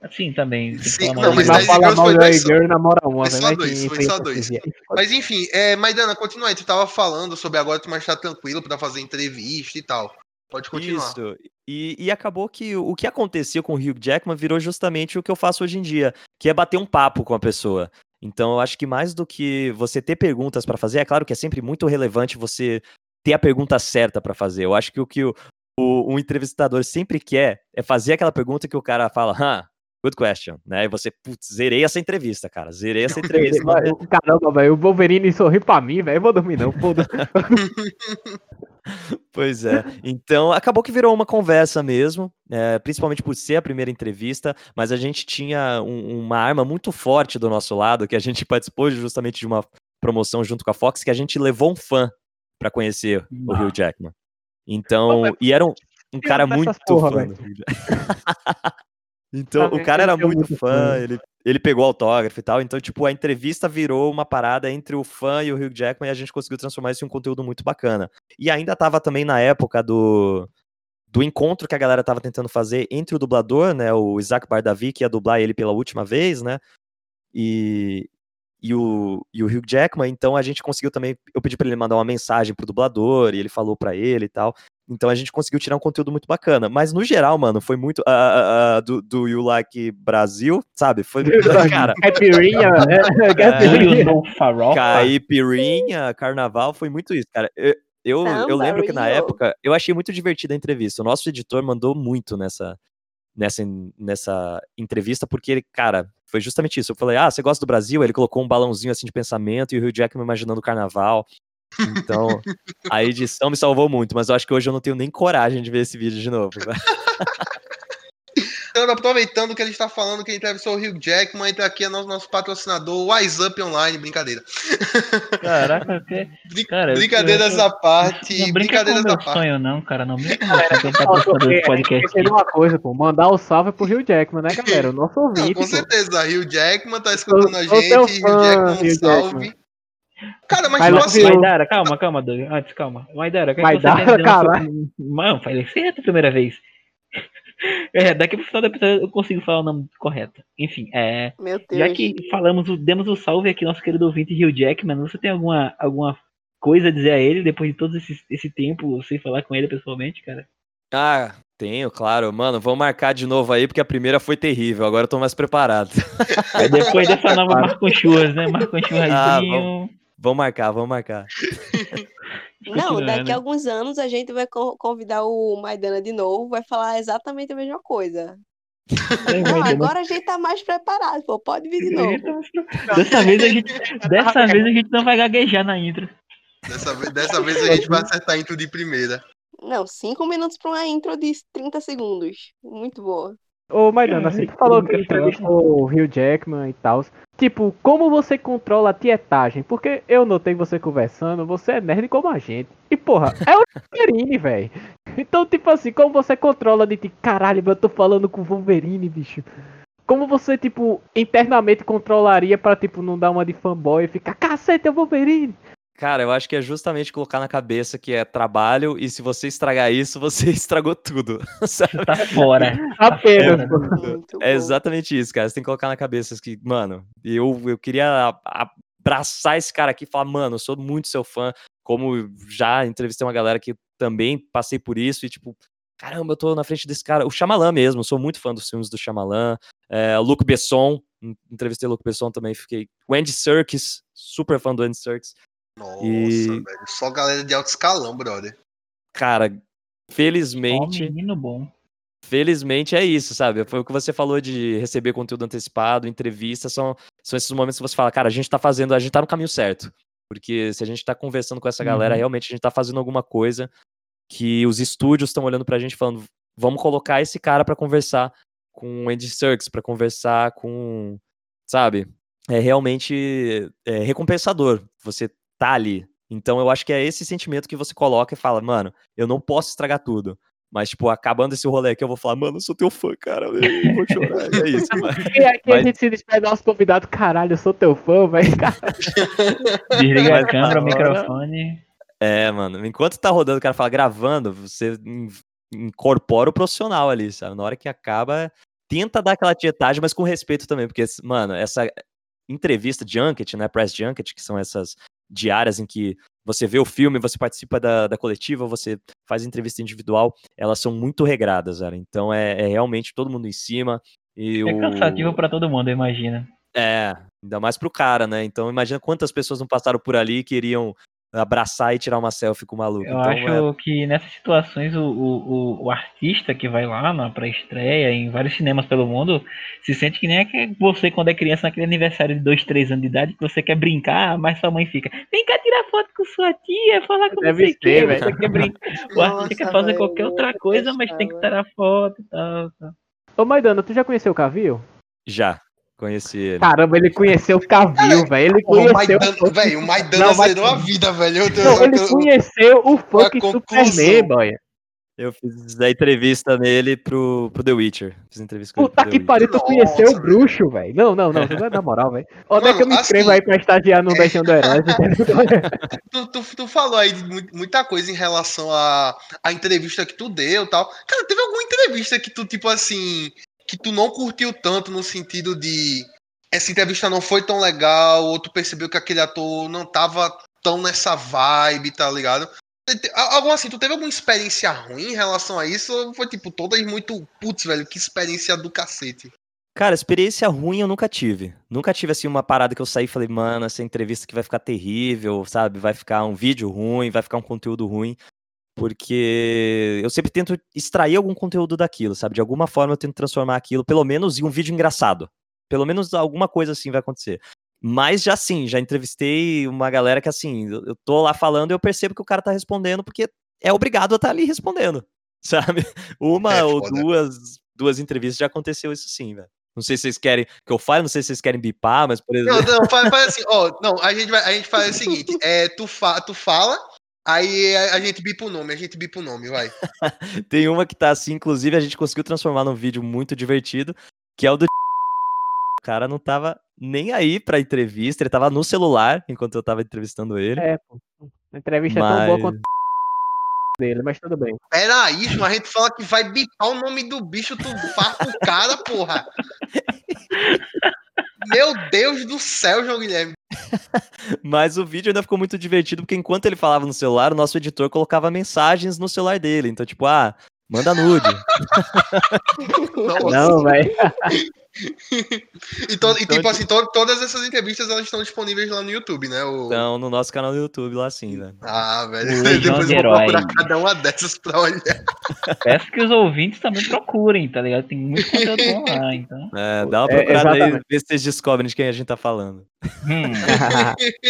Speaker 2: Assim também.
Speaker 1: Sim,
Speaker 2: falar
Speaker 1: não,
Speaker 2: mal
Speaker 1: mas
Speaker 3: falar
Speaker 1: Girls
Speaker 3: mal
Speaker 1: foi dois.
Speaker 3: Girl na moral uma,
Speaker 1: Foi só
Speaker 3: Vai
Speaker 1: dois, foi
Speaker 3: foi
Speaker 1: só
Speaker 3: hipocrisia.
Speaker 1: Mas enfim, é, Maidana, continua aí. Tu tava falando sobre agora tu mais tá tranquilo pra fazer entrevista e tal. Pode continuar.
Speaker 4: Isso. E, e acabou que o que aconteceu com o Hugh Jackman virou justamente o que eu faço hoje em dia, que é bater um papo com a pessoa. Então, eu acho que mais do que você ter perguntas pra fazer, é claro que é sempre muito relevante você ter a pergunta certa pra fazer. Eu acho que o que o, o- um entrevistador sempre quer é fazer aquela pergunta que o cara fala, ah, good question, né? E você, putz, zerei essa entrevista, cara, zerei essa entrevista.
Speaker 3: Caramba, velho, o Wolverine sorri pra mim, velho. Eu vou dormir, não. Foda-se.
Speaker 4: Pois é. Então, acabou que virou uma conversa mesmo, é, principalmente por ser a primeira entrevista, mas a gente tinha um- uma arma muito forte do nosso lado, que a gente participou justamente de uma promoção junto com a Fox, que a gente levou um fã pra conhecer o
Speaker 2: Ah.
Speaker 4: Hugh Jackman. Então, e era um, um cara muito
Speaker 3: porra,
Speaker 4: fã. então,
Speaker 3: Tá
Speaker 4: o cara era
Speaker 3: Eu
Speaker 4: muito fã, ele, ele pegou autógrafo e tal, então, tipo, a entrevista virou uma parada entre o fã e o Hugh Jackman e a gente conseguiu transformar isso em um conteúdo muito bacana. E ainda tava também na época do, do encontro que a galera tava tentando fazer entre o dublador, né, o Isaac Bardavi, que ia dublar ele pela última vez, né, e, e, o, e o Hugh Jackman, então a gente conseguiu também, eu pedi pra ele mandar uma mensagem pro dublador, e ele falou pra ele e tal, então a gente conseguiu tirar um conteúdo muito bacana, mas no geral, mano, foi muito, ah, ah, ah, do, do You Like Brasil, sabe, foi, cara,
Speaker 3: Caipirinha, é,
Speaker 2: Do you
Speaker 3: caipirinha.
Speaker 4: carnaval, foi muito isso, cara. Eu, Eu, eu lembro que na época eu achei muito divertida a entrevista. O nosso editor mandou muito nessa, nessa, nessa entrevista, porque ele, cara, foi justamente isso. Eu falei, ah, você gosta do Brasil? Ele colocou um balãozinho assim de pensamento e o Rio Jackman imaginando o carnaval. Então, a edição me salvou muito, mas eu acho que hoje eu não tenho nem coragem de ver esse vídeo de novo.
Speaker 1: Então, aproveitando que a gente tá falando que a gente entrevistou o Hugh Jackman, entra aqui é nosso, nosso patrocinador, Wise Up Online, brincadeira.
Speaker 2: Caraca, que...
Speaker 1: Brin-
Speaker 2: Cara, eu-
Speaker 1: brincadeiras
Speaker 2: eu-
Speaker 1: à parte,
Speaker 2: Não brinca com meu
Speaker 1: à parte.
Speaker 2: sonho, não, cara. Não brinca com o meu sonho. Tem um patrocinador desse podcast.
Speaker 3: Uma coisa, pô. Mandar o salve pro Rio Jackman, né, galera? O nosso
Speaker 1: Não,
Speaker 3: ouvinte,
Speaker 1: com
Speaker 3: pô.
Speaker 1: certeza, Hugh Jackman tá escutando a
Speaker 3: sou
Speaker 1: gente,
Speaker 3: teu
Speaker 1: Hugh
Speaker 3: fã,
Speaker 1: Jackman, um
Speaker 3: Hugh
Speaker 1: salve. Cara, mas
Speaker 3: I
Speaker 1: tipo assim.
Speaker 2: Maidara, calma, calma, Doug. Antes, calma. Maidara, o que, é que você
Speaker 3: Maidara,
Speaker 2: tem a dizer na sua-
Speaker 3: caralho.
Speaker 2: Mano, falei certo a primeira vez. É, daqui pro final do episódio eu consigo falar o nome correto. Enfim, é.
Speaker 5: Meu Deus.
Speaker 2: Já que falamos, o- demos o salve aqui, nosso querido ouvinte Hugh Jackman, você tem alguma, alguma coisa a dizer a ele depois de todo esse, esse tempo sem falar com ele pessoalmente, cara?
Speaker 4: ah, tenho, claro. Mano, vamos marcar de novo aí, porque a primeira foi terrível. Agora eu tô mais preparado.
Speaker 2: É depois dessa nova Marco Churras, né? Marco Churrasinho.
Speaker 4: Vamos marcar, vamos marcar.
Speaker 5: Não, daqui
Speaker 2: Continuando.
Speaker 5: a alguns anos a gente vai co- convidar o Maidana de novo, vai falar exatamente a mesma coisa. Não, agora a gente tá mais preparado, pô, pode vir de novo.
Speaker 2: Dessa vez a gente, dessa vez a gente não vai gaguejar na intro.
Speaker 1: dessa, vez- dessa vez a gente vai acertar a intro de primeira.
Speaker 5: Não, cinco minutos pra uma intro de 30 segundos. Muito boa.
Speaker 3: Ô, Maidana, assim, tu falou que entrevistou o Rio Jackman e tal. Tipo, como você controla a tietagem? Porque eu notei você conversando, você é nerd como a gente. E, porra, é o Wolverine, velho. Então, tipo assim, como você controla de ti? Caralho, eu tô falando com o Wolverine, bicho. Como você, tipo, internamente controlaria pra, tipo, não dar uma de fanboy e ficar, cacete, é o Wolverine?
Speaker 4: Cara, eu acho que é justamente colocar na cabeça que é trabalho e se você estragar isso, você estragou tudo. sabe?
Speaker 2: Tá fora.
Speaker 3: Apenas, pô.
Speaker 5: Muito
Speaker 4: É
Speaker 5: bom.
Speaker 4: exatamente isso, cara. Você tem que colocar na cabeça que, mano, eu, eu queria a- abraçar esse cara aqui e falar, mano, eu sou muito seu fã. Como já entrevistei uma galera que também passei por isso e, tipo, caramba, eu tô na frente desse cara. O Shyamalan mesmo, eu sou muito fã dos filmes do Shyamalan. É, Luc Besson, en- entrevistei o Luc Besson também, fiquei. O Andy Serkis, super fã do Andy Serkis.
Speaker 1: Nossa,
Speaker 4: E-
Speaker 1: velho. Só galera de alto escalão, brother.
Speaker 4: Cara,
Speaker 2: Ó,
Speaker 4: felizmente.
Speaker 2: menino bom.
Speaker 4: Felizmente é isso, sabe? Foi o que você falou de receber conteúdo antecipado, entrevista, são, são esses momentos que você fala, cara, a gente tá fazendo, a gente tá no caminho certo. Porque se a gente tá conversando com essa galera,
Speaker 2: Uhum.
Speaker 4: realmente a gente tá fazendo alguma coisa que os estúdios estão olhando pra gente falando, vamos colocar esse cara pra conversar com o Andy Serkis, pra conversar com, sabe? É realmente é, recompensador você tá ali. Então eu acho que é esse sentimento que você coloca e fala, mano, eu não posso estragar tudo. Mas, tipo, acabando esse rolê aqui, eu vou falar, mano, eu sou teu fã, cara. Eu vou chorar. É isso, mano.
Speaker 3: E aqui a
Speaker 4: Mas-
Speaker 3: gente se despede do nosso convidado, caralho, eu sou teu fã, velho.
Speaker 2: Desliga
Speaker 4: Mas
Speaker 2: a câmera, o microfone.
Speaker 4: É, mano. Enquanto tá rodando, o cara fala gravando, você in- incorpora o profissional ali, sabe? Na hora que acaba, tenta dar aquela tietagem, mas com respeito também, porque, mano, essa entrevista junket, né? Press junket, que são essas diárias em que você vê o filme, você participa da, da coletiva, você faz entrevista individual, elas são muito regradas, cara. Então é, é realmente todo mundo em cima. E
Speaker 2: É
Speaker 4: o-
Speaker 2: cansativo pra todo mundo, imagina.
Speaker 4: É, ainda mais pro cara, né? Então imagina quantas pessoas não passaram por ali e queriam abraçar e tirar uma selfie com o maluco.
Speaker 2: Eu
Speaker 4: então,
Speaker 2: acho
Speaker 4: é-
Speaker 2: que nessas situações o, o, o- artista que vai lá na pré-estreia, em vários cinemas pelo mundo, se sente que nem é que você quando é criança naquele aniversário de 2, 3 anos de idade, que você quer brincar, mas sua mãe fica, vem cá tirar foto com sua tia, falar com
Speaker 3: Deve ser,
Speaker 2: quê,
Speaker 3: velho.
Speaker 2: você quer brincar. O artista
Speaker 5: Nossa,
Speaker 2: quer fazer
Speaker 5: velho,
Speaker 2: qualquer outra coisa, mas tem que tirar foto e tal. tal.
Speaker 3: Ô, Maidana, tu já conheceu o Cavil?
Speaker 4: Já conheci ele.
Speaker 3: Caramba, ele conheceu o Cavil, velho. Ele
Speaker 1: o
Speaker 3: conheceu.
Speaker 1: Maidana, velho, o Maidana
Speaker 3: Não, mas-
Speaker 1: zerou a vida, velho. Eu, eu,
Speaker 3: Não, ele
Speaker 1: eu-
Speaker 3: conheceu o funk. Superman, boy.
Speaker 4: Eu fiz a entrevista nele pro, pro The Witcher. Fiz entrevista com ele
Speaker 3: Puta que pariu, tu conheceu o bruxo, velho. Não, não, não, não é na moral, velho. Onde é que eu me inscrevo
Speaker 1: assim,
Speaker 3: aí pra estagiar no
Speaker 1: é-
Speaker 3: Legião do Herói?
Speaker 1: tu, tu, tu falou aí muita coisa em relação à à entrevista que tu deu e tal. Cara, teve alguma entrevista que tu, tipo assim, que tu não curtiu tanto no sentido de essa entrevista não foi tão legal, ou tu percebeu que aquele ator não tava tão nessa vibe, tá ligado? Algo assim, tu teve alguma experiência ruim em relação a isso? Ou foi tipo, todas muito, putz, velho, que experiência do cacete?
Speaker 4: Cara, experiência ruim eu nunca tive. Nunca tive, assim, uma parada que eu saí e falei, mano, essa entrevista que vai ficar terrível, sabe? Vai ficar um vídeo ruim, vai ficar um conteúdo ruim. Porque eu sempre tento extrair algum conteúdo daquilo, sabe? De alguma forma eu tento transformar aquilo, pelo menos, em um vídeo engraçado. Pelo menos alguma coisa assim vai acontecer. Mas já sim, já entrevistei uma galera que assim, eu tô lá falando e eu percebo que o cara tá respondendo porque é obrigado a estar tá ali respondendo, sabe? Uma é, ou duas, duas entrevistas já aconteceu isso sim, velho. Não sei se vocês querem que eu fale, não sei se vocês querem bipar, mas por exemplo.
Speaker 1: Não, não, faz, faz assim, ó, não, a gente, vai, a gente faz o seguinte: é, tu, fa, tu fala, aí a, gente bipa o nome, a gente bipa o nome, vai.
Speaker 4: Tem uma que tá assim, inclusive a gente conseguiu transformar num vídeo muito divertido, que é o do. O cara não tava nem aí pra entrevista, ele tava no celular enquanto eu tava entrevistando ele.
Speaker 3: É, pô. A entrevista mas... é tão boa quanto dele, mas tudo bem.
Speaker 1: Era isso, a gente fala que vai bipar o nome do bicho, tu farpa o cara, porra. Meu Deus do céu, João Guilherme.
Speaker 4: Mas o vídeo ainda ficou muito divertido, porque enquanto ele falava no celular, o nosso editor colocava mensagens no celular dele. Então, tipo, ah, manda nude.
Speaker 3: Não, velho.
Speaker 1: e, to, então, e, tipo assim, to, todas essas entrevistas elas estão disponíveis lá no YouTube, né? O...
Speaker 4: Então, no nosso canal do YouTube, lá sim,
Speaker 1: velho. Ah, velho. Depois eu vou procurar cada uma dessas pra olhar.
Speaker 2: Peço que os ouvintes também procurem, tá ligado? Tem muito conteúdo lá, então.
Speaker 4: É, dá uma é, procurada é, aí, ver se vocês descobrem de quem a gente tá falando.
Speaker 2: Hum,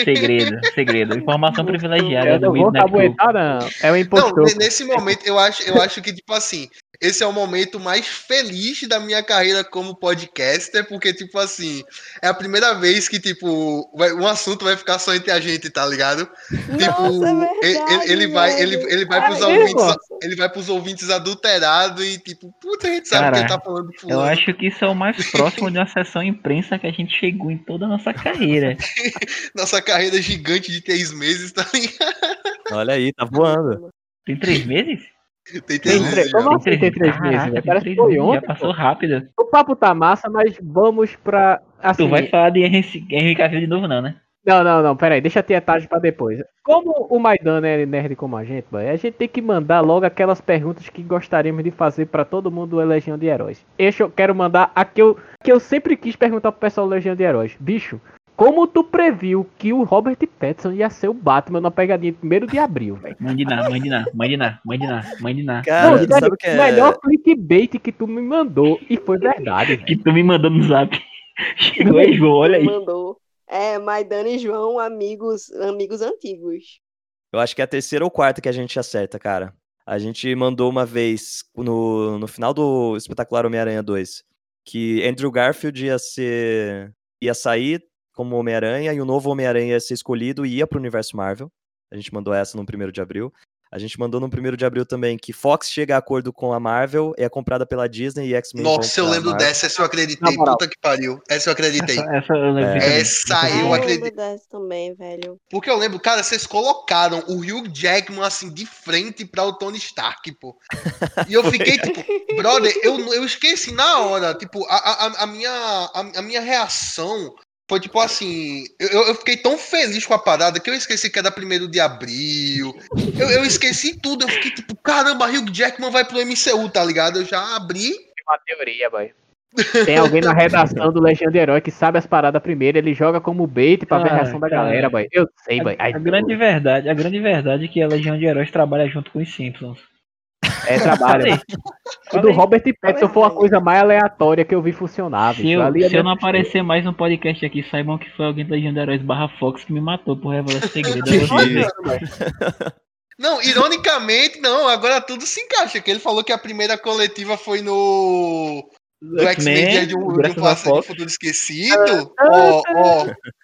Speaker 2: segredo, segredo. Informação privilegiada.
Speaker 3: Eu cabuetar, não. É o impostor.
Speaker 1: Não, nesse momento, eu acho, eu acho que, tipo assim, esse é o momento mais feliz da minha carreira como podcaster, porque, tipo assim, é a primeira vez que, tipo, vai, um assunto vai ficar só entre a gente, tá ligado?
Speaker 5: Nossa, tipo, é verdade,
Speaker 1: ele, ele, vai, ele, ele vai pros ouvintes, ele vai pros ouvintes adulterados e, tipo, puta, a gente sabe Cara, que ele tá falando
Speaker 2: fulano. Eu acho que isso é o mais próximo de uma sessão imprensa que a gente chegou em toda a nossa carreira.
Speaker 1: nossa carreira gigante de três meses, tá ligado?
Speaker 4: Olha aí, tá voando.
Speaker 2: Tem três meses?
Speaker 1: Tem três meses.
Speaker 3: Como assim tem três meses? Né? Parece que foi ontem.
Speaker 2: Já passou rápido.
Speaker 3: O papo tá massa, mas vamos pra.
Speaker 2: Assim, tu vai falar de Henrique Cavill de novo, não, né?
Speaker 3: Não, não, não, peraí, deixa ter a tarde pra depois. Como o Maidana é nerd como a gente, a gente tem que mandar logo aquelas perguntas que gostaríamos de fazer para todo mundo do Legião de Heróis. Eu quero mandar a que eu, que eu sempre quis perguntar pro pessoal do Legião de Heróis. Bicho, como tu previu que o Robert Pattinson ia ser o Batman na pegadinha de 1 de abril, velho?
Speaker 2: Mãe de Ná, mãe de Ná, mãe de Ná, mãe de Ná, mãe de Ná.
Speaker 3: Cara, Não, sério, sabe que é... melhor clickbait que tu me mandou e foi verdade.
Speaker 2: que tu me mandou no zap. Chegou aí, João, olha aí.
Speaker 5: Mandou. É, Maidana e João, amigos, amigos antigos.
Speaker 4: Eu acho que é a terceira ou quarta que a gente acerta, cara. A gente mandou uma vez no, no final do espetacular Homem-Aranha 2 que Andrew Garfield ia ser ia sair como Homem-Aranha e o novo Homem-Aranha ia ser escolhido e ia pro universo Marvel. A gente mandou essa no primeiro de abril. A gente mandou no primeiro de abril também que Fox chega a acordo com a Marvel, é comprada pela Disney e X-Men.
Speaker 1: Nossa, eu lembro dessa, essa eu acreditei. Puta que pariu. Essa eu acreditei. Essa, essa eu lembro. É. Essa eu, eu acreditei.
Speaker 5: dessa também, velho.
Speaker 1: Porque eu lembro, cara, vocês colocaram o Hugh Jackman assim de frente para o Tony Stark, pô. E eu fiquei tipo, brother, eu, eu esqueci na hora, tipo, a, a, a minha, a, a minha reação foi tipo assim, eu, eu fiquei tão feliz com a parada que eu esqueci que era primeiro de abril. Eu, eu esqueci tudo, eu fiquei tipo, caramba, Hugh Jackman vai pro MCU, tá ligado? Eu já abri.
Speaker 3: Uma teoria, boy. Tem alguém na redação do Legião de Herói que sabe as paradas primeiro, ele joga como bait pra ah, ver a reação da galera, boy. Eu sei, boy.
Speaker 2: A, a grande verdade, a grande verdade é que a Legião de Heróis trabalha junto com os Simpsons.
Speaker 3: É trabalho. o do Robert Pattinson foi uma coisa mais aleatória que eu vi funcionar.
Speaker 2: Se, eu, Ali se eu não aparecer mais no podcast aqui, saibam que foi alguém da Legenda Heróis barra Fox que me matou por revelar esse segredo.
Speaker 1: não, ironicamente, não, agora tudo se encaixa. Que ele falou que a primeira coletiva foi no. Do X-Men Dia de um, de um Passado Futuro Esquecido. Ó,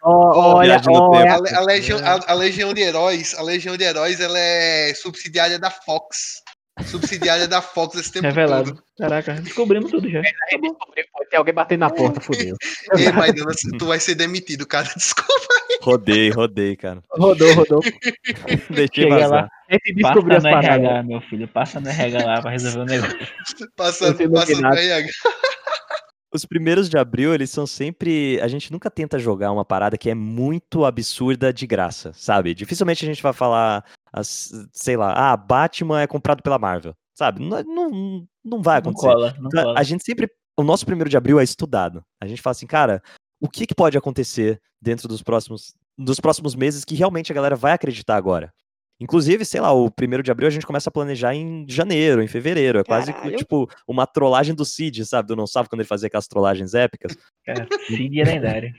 Speaker 1: ó. Olha, olha. A, a, Legião, a, a Legião de Heróis, a Legião de Heróis, ela é subsidiária da Fox subsidiária da Fox esse tempo Revelado. todo.
Speaker 2: Caraca, descobrimos tudo já. É,
Speaker 3: Tem alguém batendo na porta, fodeu.
Speaker 1: Ei, Maidana, tu vai ser demitido, cara. Desculpa aí.
Speaker 4: Rodei, rodei, cara.
Speaker 3: Rodou, rodou.
Speaker 2: Deixei Chega lá. descobriu as paradas. RH, meu filho. Passa no RH lá pra resolver o negócio.
Speaker 1: Passa, passa no RH.
Speaker 4: Os primeiros de abril, eles são sempre. A gente nunca tenta jogar uma parada que é muito absurda de graça, sabe? Dificilmente a gente vai falar, as, sei lá, ah, Batman é comprado pela Marvel, sabe? Não, não, não vai acontecer. Não cola, não cola. A gente sempre o nosso primeiro de abril é estudado. A gente fala assim, cara, o que, que pode acontecer dentro dos próximos, dos próximos meses que realmente a galera vai acreditar agora? Inclusive, sei lá, o primeiro de abril a gente começa a planejar em janeiro, em fevereiro. É quase
Speaker 5: Caralho.
Speaker 4: tipo uma trollagem do Cid, sabe? Do Não Sabe quando ele fazia aquelas trollagens épicas.
Speaker 2: Cara, Cid é lendário.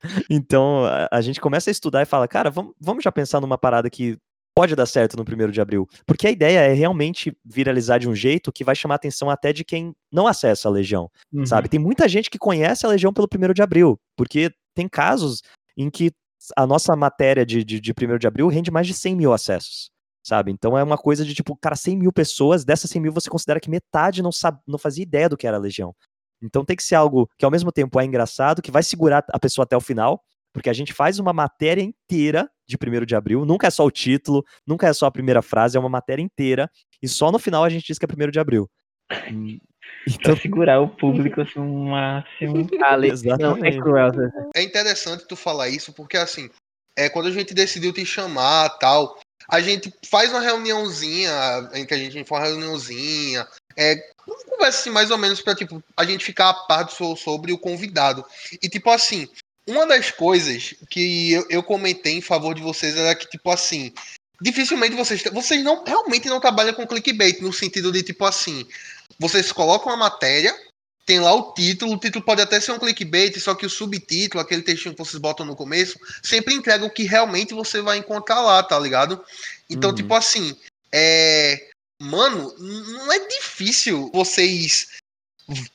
Speaker 4: Então a, a gente começa a estudar e fala, cara, vamos, vamos já pensar numa parada que pode dar certo no primeiro de abril. Porque a ideia é realmente viralizar de um jeito que vai chamar a atenção até de quem não acessa a Legião,
Speaker 2: Uhum.
Speaker 4: sabe? Tem muita gente que conhece a Legião pelo primeiro de abril, porque tem casos em que a nossa matéria de, de, de primeiro de abril rende mais de 100 mil acessos. Sabe? Então é uma coisa de tipo, cara, 100 mil pessoas, dessas 100 mil você considera que metade não, sabe, não fazia ideia do que era a Legião. Então tem que ser algo que ao mesmo tempo é engraçado, que vai segurar a pessoa até o final, porque a gente faz uma matéria inteira de 1 de abril, nunca é só o título, nunca é só a primeira frase, é uma matéria inteira, e só no final a gente diz que é 1 de abril. Então,
Speaker 2: Pra segurar o público assim, um máximo.
Speaker 3: Ali, não, é
Speaker 4: Exatamente.
Speaker 3: cruel. Zé.
Speaker 1: É interessante tu falar isso, porque assim, é, quando a gente decidiu te chamar tal, a gente faz uma reuniãozinha, em que a gente faz uma reuniãozinha, é, uma conversa assim, mais ou menos pra, tipo, a gente ficar a par do so- sobre o convidado. E, tipo assim, uma das coisas que eu, eu comentei em favor de vocês era que, tipo assim, dificilmente vocês, vocês não, realmente não trabalham com clickbait, no sentido de, tipo assim, vocês colocam a matéria, tem lá o título, o título pode até ser um clickbait, só que o subtítulo, aquele textinho que vocês botam no começo, sempre entrega o que realmente você vai encontrar lá, tá ligado? Então,
Speaker 4: Uhum.
Speaker 1: tipo assim, é. Mano, não é difícil vocês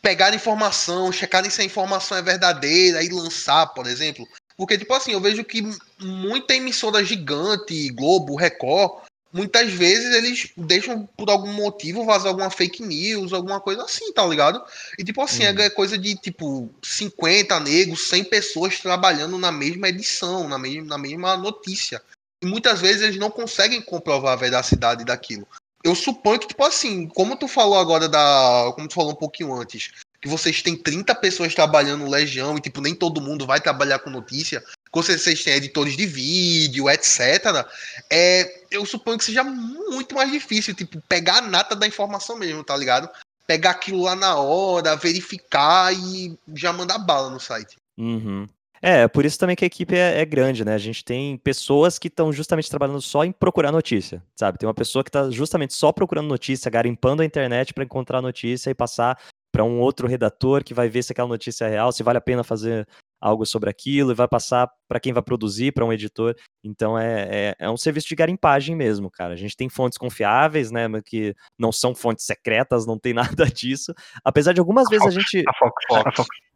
Speaker 1: pegarem informação, checarem se a informação é verdadeira e lançar, por exemplo. Porque, tipo assim, eu vejo que muita emissora gigante, Globo, Record, muitas vezes eles deixam por algum motivo vazar alguma fake news, alguma coisa assim, tá ligado? E tipo assim,
Speaker 4: Uhum.
Speaker 1: é coisa de tipo 50 negros, 100 pessoas trabalhando na mesma edição, na mesma, na mesma notícia. E muitas vezes eles não conseguem comprovar a veracidade daquilo. Eu suponho que, tipo assim, como tu falou agora da. Como tu falou um pouquinho antes, que vocês têm 30 pessoas trabalhando no Legião e, tipo, nem todo mundo vai trabalhar com notícia. Que vocês vocês têm editores de vídeo, etc. É, eu suponho que seja muito mais difícil, tipo, pegar a nata da informação mesmo, tá ligado? Pegar aquilo lá na hora, verificar e já mandar bala no site.
Speaker 4: Uhum. É, por isso também que a equipe é, é grande, né? A gente tem pessoas que estão justamente trabalhando só em procurar notícia, sabe? Tem uma pessoa que está justamente só procurando notícia, garimpando a internet para encontrar notícia e passar para um outro redator que vai ver se aquela notícia é real, se vale a pena fazer algo sobre aquilo e vai passar para quem vai produzir, para um editor. Então é, é, é um serviço de garimpagem mesmo, cara. A gente tem fontes confiáveis, né? Que não são fontes secretas, não tem nada disso. Apesar de algumas vezes a gente.
Speaker 2: A Fox, a Fox.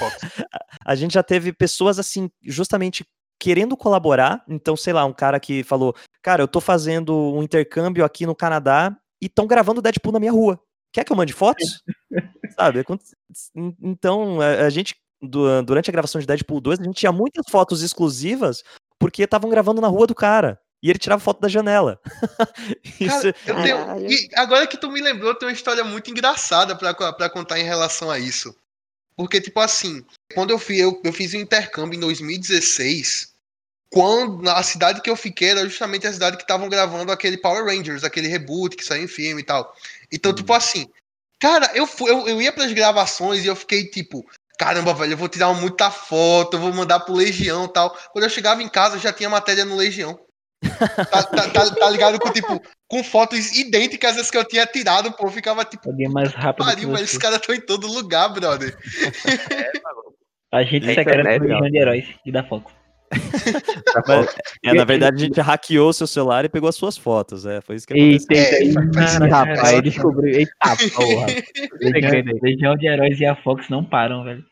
Speaker 4: a gente já teve pessoas assim, justamente querendo colaborar. Então, sei lá, um cara que falou: Cara, eu tô fazendo um intercâmbio aqui no Canadá e estão gravando Deadpool na minha rua. Quer que eu mande fotos? Sabe? Então, a, gente, du- durante a gravação de Deadpool 2, a gente tinha muitas fotos exclusivas porque estavam gravando na rua do cara. E ele tirava foto da janela. Isso,
Speaker 1: Cara, eu tenho, e agora que tu me lembrou, eu tenho uma história muito engraçada pra contar em relação a isso. Porque, tipo assim, quando eu, fui, eu, eu fiz um intercâmbio em 2016, quando a cidade que eu fiquei era justamente a cidade que estavam gravando aquele Power Rangers, aquele reboot que saiu em filme e tal. Então, tipo assim, cara, eu, fui, eu, eu ia pras gravações e eu fiquei tipo, caramba, velho, eu vou tirar muita foto, eu vou mandar pro Legião e tal. Quando eu chegava em casa, já tinha matéria no Legião. Tá, tá- tá- tá ligado com, tipo, com fotos idênticas às que eu tinha tirado, pô, ficava tipo,
Speaker 2: Alguém mais rápido que
Speaker 1: pariu, esses
Speaker 2: você.
Speaker 1: caras estão em todo lugar, brother.
Speaker 2: A gente
Speaker 3: É
Speaker 2: secreta
Speaker 3: internet,
Speaker 2: do
Speaker 3: ó.
Speaker 2: Legião de Heróis e da Fox.
Speaker 4: Mas, é, na verdade, a gente hackeou seu celular e pegou as suas fotos. É, foi isso que aconteceu.
Speaker 3: Eita,
Speaker 1: É,
Speaker 3: eita, rapaz descobriu. Eita porra.
Speaker 2: Legião de Heróis e a Fox não param, velho.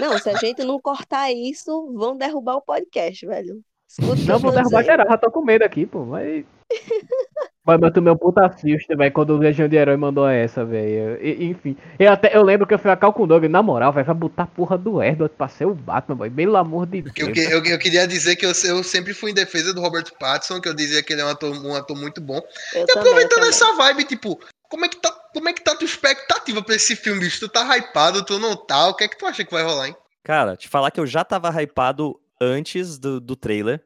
Speaker 5: Não, se a gente não cortar isso, vão derrubar o podcast, velho. Escuta
Speaker 3: Não,
Speaker 5: eu
Speaker 3: vou derrubar geral, já tô com medo aqui, pô. Mas. Mas eu tomei um puta susto, velho, quando o Legião de Herói mandou essa, velho. Enfim. Eu, até, eu lembro que eu fui a Calcundog, na moral, velho, vai botar a porra do Edward pra ser o Batman, boy. Pelo amor de Deus.
Speaker 1: Eu, eu, eu queria dizer que eu, eu sempre fui em defesa do Robert Pattinson, que eu dizia que ele é um ator, um ator muito bom.
Speaker 5: Eu
Speaker 1: E
Speaker 5: também,
Speaker 1: aproveitando
Speaker 5: também.
Speaker 1: essa vibe, tipo, como é que tá, como é que tá tua expectativa pra esse filme, bicho? Tu tá hypado, tu não tá? O que é que tu acha que vai rolar, hein?
Speaker 4: Cara, te falar que eu já tava hypado antes do, do trailer.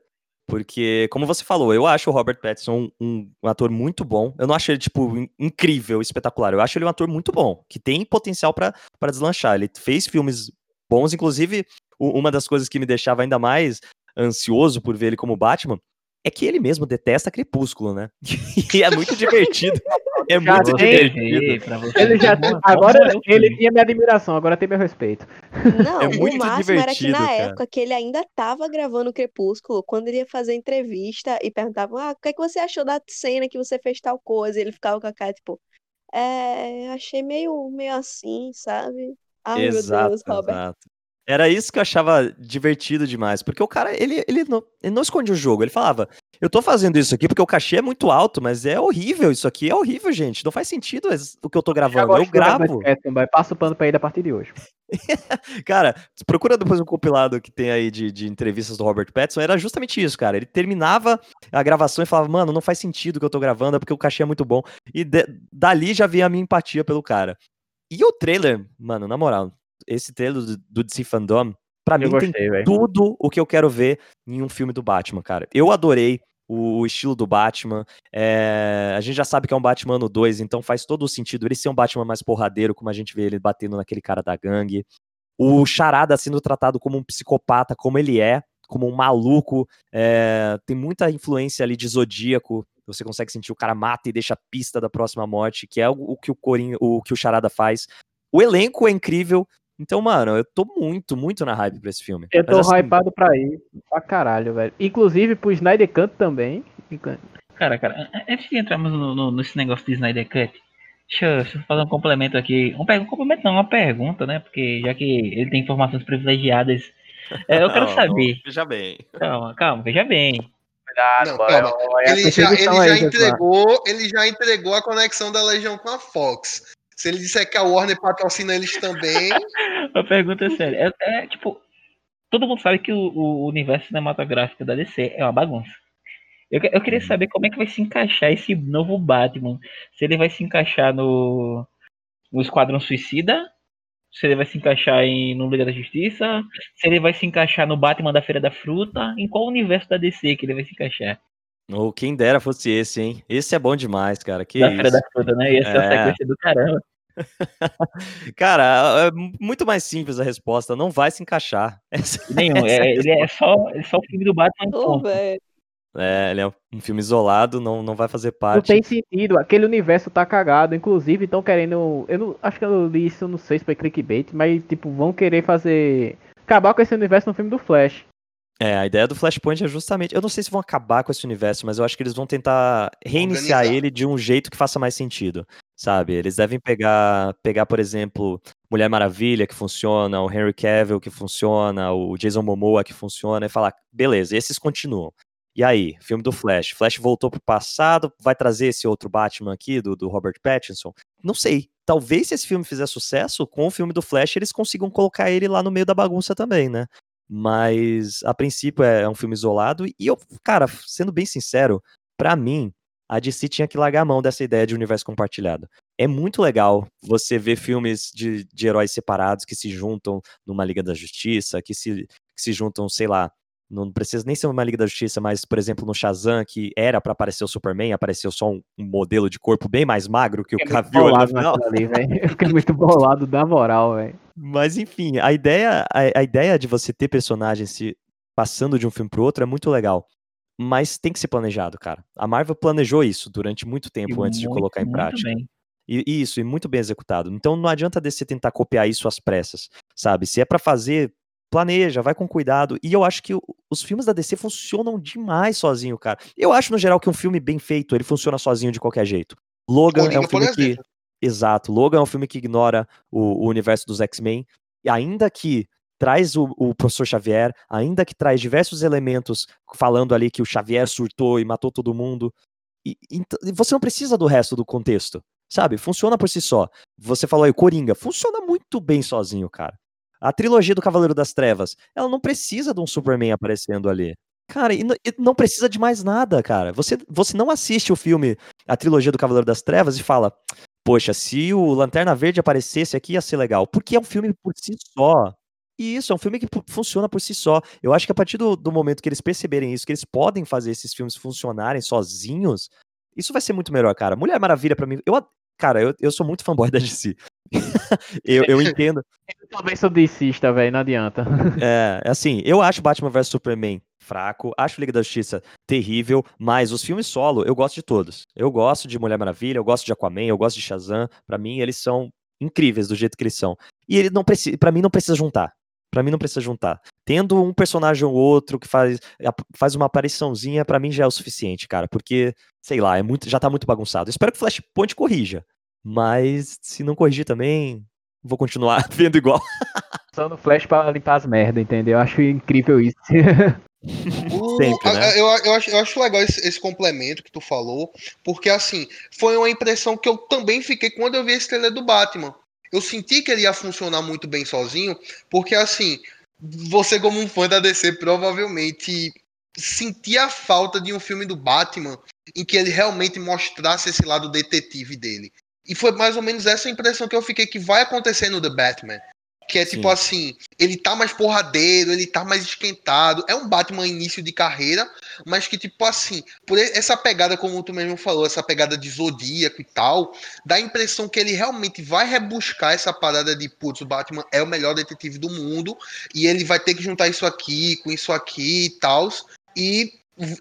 Speaker 4: Porque, como você falou, eu acho o Robert Pattinson um, um ator muito bom. Eu não acho ele, tipo, in- incrível, espetacular. Eu acho ele um ator muito bom, que tem potencial pra deslanchar. Ele fez filmes bons, inclusive, uma das coisas que me deixava ainda mais ansioso por ver ele como Batman é que ele mesmo detesta Crepúsculo, né? E é muito divertido. É
Speaker 3: Já
Speaker 4: muito
Speaker 3: tem-
Speaker 4: divertido.
Speaker 2: pra você
Speaker 3: Ele já agora
Speaker 2: como é o
Speaker 3: ele tinha minha admiração, agora tem meu respeito.
Speaker 5: Não,
Speaker 4: É muito
Speaker 5: o máximo era que na
Speaker 4: cara.
Speaker 5: época que ele ainda tava gravando Crepúsculo, quando ele ia fazer entrevista e perguntavam, ah, o que é que você achou da cena que você fez tal coisa? E ele ficava com a cara, tipo, é, achei meio, meio assim, sabe? Ai, meu
Speaker 4: Exato,
Speaker 5: Deus, Robert.
Speaker 4: exato. Era isso que eu achava divertido demais, porque o cara, ele, ele, não, ele não esconde o jogo, ele falava, eu tô fazendo isso aqui porque o cachê é muito alto, mas é horrível, isso aqui é horrível, gente, não faz sentido o que eu tô gravando, eu
Speaker 3: do
Speaker 4: gravo.
Speaker 3: Vai. Passa o pano pra ele a partir de hoje.
Speaker 4: Cara, procura depois um compilado que tem aí de, de entrevistas do Robert Pattinson, era justamente isso, cara, ele terminava a gravação e falava, mano, não faz sentido o que eu tô gravando, é porque o cachê é muito bom, e de- dali já vinha a minha empatia pelo cara. E o trailer, mano, na moral, esse trailer do, do DC Fandom, pra
Speaker 3: Eu
Speaker 4: mim tem
Speaker 3: gostei, velho.
Speaker 4: tudo o que eu quero ver em um filme do Batman, cara. Eu adorei o, estilo do Batman. é, a gente já sabe que é um Batman no 2, então faz todo o sentido ele ser um Batman mais porradeiro, como a gente vê ele batendo naquele cara da gangue. O Charada sendo tratado como um psicopata, como ele é, como um maluco. é, tem muita influência ali de Zodíaco. Você consegue sentir o cara mata e deixa a pista da próxima morte, que é o, que o Coringa, o que o Charada faz. O elenco é incrível. Então, mano, eu tô muito, muito na hype pra esse filme.
Speaker 3: Eu tô
Speaker 4: Mas, assim,
Speaker 3: hypado pra ir. Pra caralho, velho. Inclusive pro Snyder Cut também.
Speaker 2: Cara, cara, an- antes de entrarmos no, no- nesse negócio de Snyder Cut, deixa eu, deixa eu fazer um complemento aqui. Um, um complemento não, uma pergunta, né? Porque já que ele tem informações privilegiadas, é, eu quero
Speaker 4: Não,
Speaker 2: saber.
Speaker 4: não, Veja bem.
Speaker 2: Calma, calma, veja bem.
Speaker 1: Não, calma. Ele já, ele já entregou, ele já entregou a conexão da Legião com a Fox. Se ele disser que a Warner patrocina eles também,
Speaker 2: A pergunta é séria. É, é, tipo, todo mundo sabe que o, o universo cinematográfico da DC é uma bagunça. Eu, eu queria saber como é que vai se encaixar esse novo Batman. Se ele vai se encaixar no, no Esquadrão Suicida, se ele vai se encaixar em, no Liga da Justiça, se ele vai se encaixar no Batman da Feira da Fruta, em qual universo da DC que ele vai se encaixar?
Speaker 4: Ou quem dera fosse esse, hein? Esse é bom demais, cara. Que
Speaker 2: da
Speaker 4: isso.
Speaker 2: Da Fruta, né? Ia ser a
Speaker 4: É.
Speaker 2: sequência do caramba.
Speaker 4: Cara, é muito mais simples a resposta. Não vai se encaixar. Essa-
Speaker 2: Nenhum.
Speaker 4: essa
Speaker 2: É,
Speaker 4: a
Speaker 2: ele é só, é só o filme do Batman.
Speaker 5: Velho.
Speaker 4: É, ele é um filme isolado, não, não vai fazer
Speaker 3: Não
Speaker 4: parte.
Speaker 3: tem sentido, aquele universo tá cagado. Inclusive, estão querendo. Eu não, acho que eu li isso, não sei se foi clickbait, mas tipo, vão querer fazer. Acabar com esse universo no filme do Flash.
Speaker 4: É, a ideia do Flashpoint é justamente. Eu não sei se vão acabar com esse universo, mas eu acho que eles vão tentar reiniciar
Speaker 1: Organizar.
Speaker 4: ele de um jeito que faça mais sentido. Sabe? Eles devem pegar, pegar, por exemplo, Mulher Maravilha, que funciona, o Henry Cavill, que funciona, o Jason Momoa, que funciona, e falar, beleza, esses continuam. E aí, filme do Flash. Flash voltou pro passado, vai trazer esse outro Batman aqui, do, do Robert Pattinson? Não sei. Talvez se esse filme fizer sucesso, com o filme do Flash, eles consigam colocar ele lá no meio da bagunça também, né? Mas, a princípio, é um filme isolado. E eu, cara, sendo bem sincero, pra mim, a DC tinha que largar a mão dessa ideia de universo compartilhado. É muito legal você ver filmes de, de heróis separados que se juntam numa Liga da Justiça, que se, que se juntam, sei lá, não precisa nem ser uma Liga da Justiça, mas, por exemplo, no Shazam, que era pra aparecer o Superman, apareceu só um, um modelo de corpo bem mais magro que o Cavill ali no final.
Speaker 3: Eu fiquei muito bolado da moral, velho.
Speaker 4: Mas enfim, a ideia, a, a ideia de você ter personagens se passando de um filme pro outro é muito legal. Mas tem que ser planejado, cara. A Marvel planejou isso durante muito tempo
Speaker 2: E
Speaker 4: antes de
Speaker 2: muito,
Speaker 4: colocar em prática.
Speaker 2: bem.
Speaker 4: E isso, e muito bem executado. Então não adianta a DC tentar copiar isso às pressas, sabe? Se é pra fazer, planeja, vai com cuidado. E eu acho que os filmes da DC funcionam demais sozinho, cara. Eu acho no geral que um filme bem feito, ele funciona sozinho de qualquer jeito. Logan é um filme que. Exato. Logan é um filme que ignora o, o universo dos X-Men. E ainda que traz o, o professor Xavier, ainda que traz diversos elementos falando ali que o Xavier surtou e matou todo mundo. E, e você não precisa do resto do contexto. Sabe? Funciona por si só. Você falou aí, Coringa, funciona muito bem sozinho, cara. A trilogia do Cavaleiro das Trevas, ela não precisa de um Superman aparecendo ali. Cara, e, e não precisa de mais nada, cara. Você, você não assiste o filme, a trilogia do Cavaleiro das Trevas e fala, poxa, se o Lanterna Verde aparecesse aqui ia ser legal. Porque é um filme por si só. E isso, é um filme que funciona por si só. Eu acho que a partir do, do momento que eles perceberem isso, que eles podem fazer esses filmes funcionarem sozinhos, isso vai ser muito melhor, cara. Mulher Maravilha, para mim. Eu, cara, eu, eu sou muito fanboy da DC. eu, eu entendo.
Speaker 3: Eu também sou DCista, velho, não adianta.
Speaker 4: É, assim, eu acho Batman vs Superman fraco, acho Liga da Justiça terrível, mas os filmes solo eu gosto de todos. Eu gosto de Mulher Maravilha, eu gosto de Aquaman, eu gosto de Shazam. Para mim, eles são incríveis do jeito que eles são. E ele não precisa, para mim não precisa juntar. Para mim não precisa juntar. Tendo um personagem ou outro que faz, faz uma apariçãozinha, para mim já é o suficiente, cara, porque sei lá, é muito, já tá muito bagunçado. espero que o Flashpoint corrija, mas se não corrigir também, vou continuar vendo igual.
Speaker 3: Só no Flash para limpar as merdas, entendeu? Eu acho incrível isso.
Speaker 1: Sempre, né? eu, eu, acho, eu acho legal esse, esse, complemento que tu falou, porque assim, foi uma impressão que eu também fiquei quando eu vi esse trailer do Batman. Eu senti que ele ia funcionar muito bem sozinho, porque assim, você como um fã da DC provavelmente sentia a falta de um filme do Batman em que ele realmente mostrasse esse lado detetive dele. E foi mais ou menos essa impressão que eu fiquei que vai acontecer no The Batman. Que é tipo Sim. assim, ele tá mais porradeiro, ele tá mais esquentado. É um Batman início de carreira, mas que, tipo assim, por essa pegada, como tu mesmo falou, essa pegada de zodíaco e tal, dá a impressão que ele realmente vai rebuscar essa parada de, putz, o Batman é o melhor detetive do mundo, e ele vai ter que juntar isso aqui com isso aqui e tal. E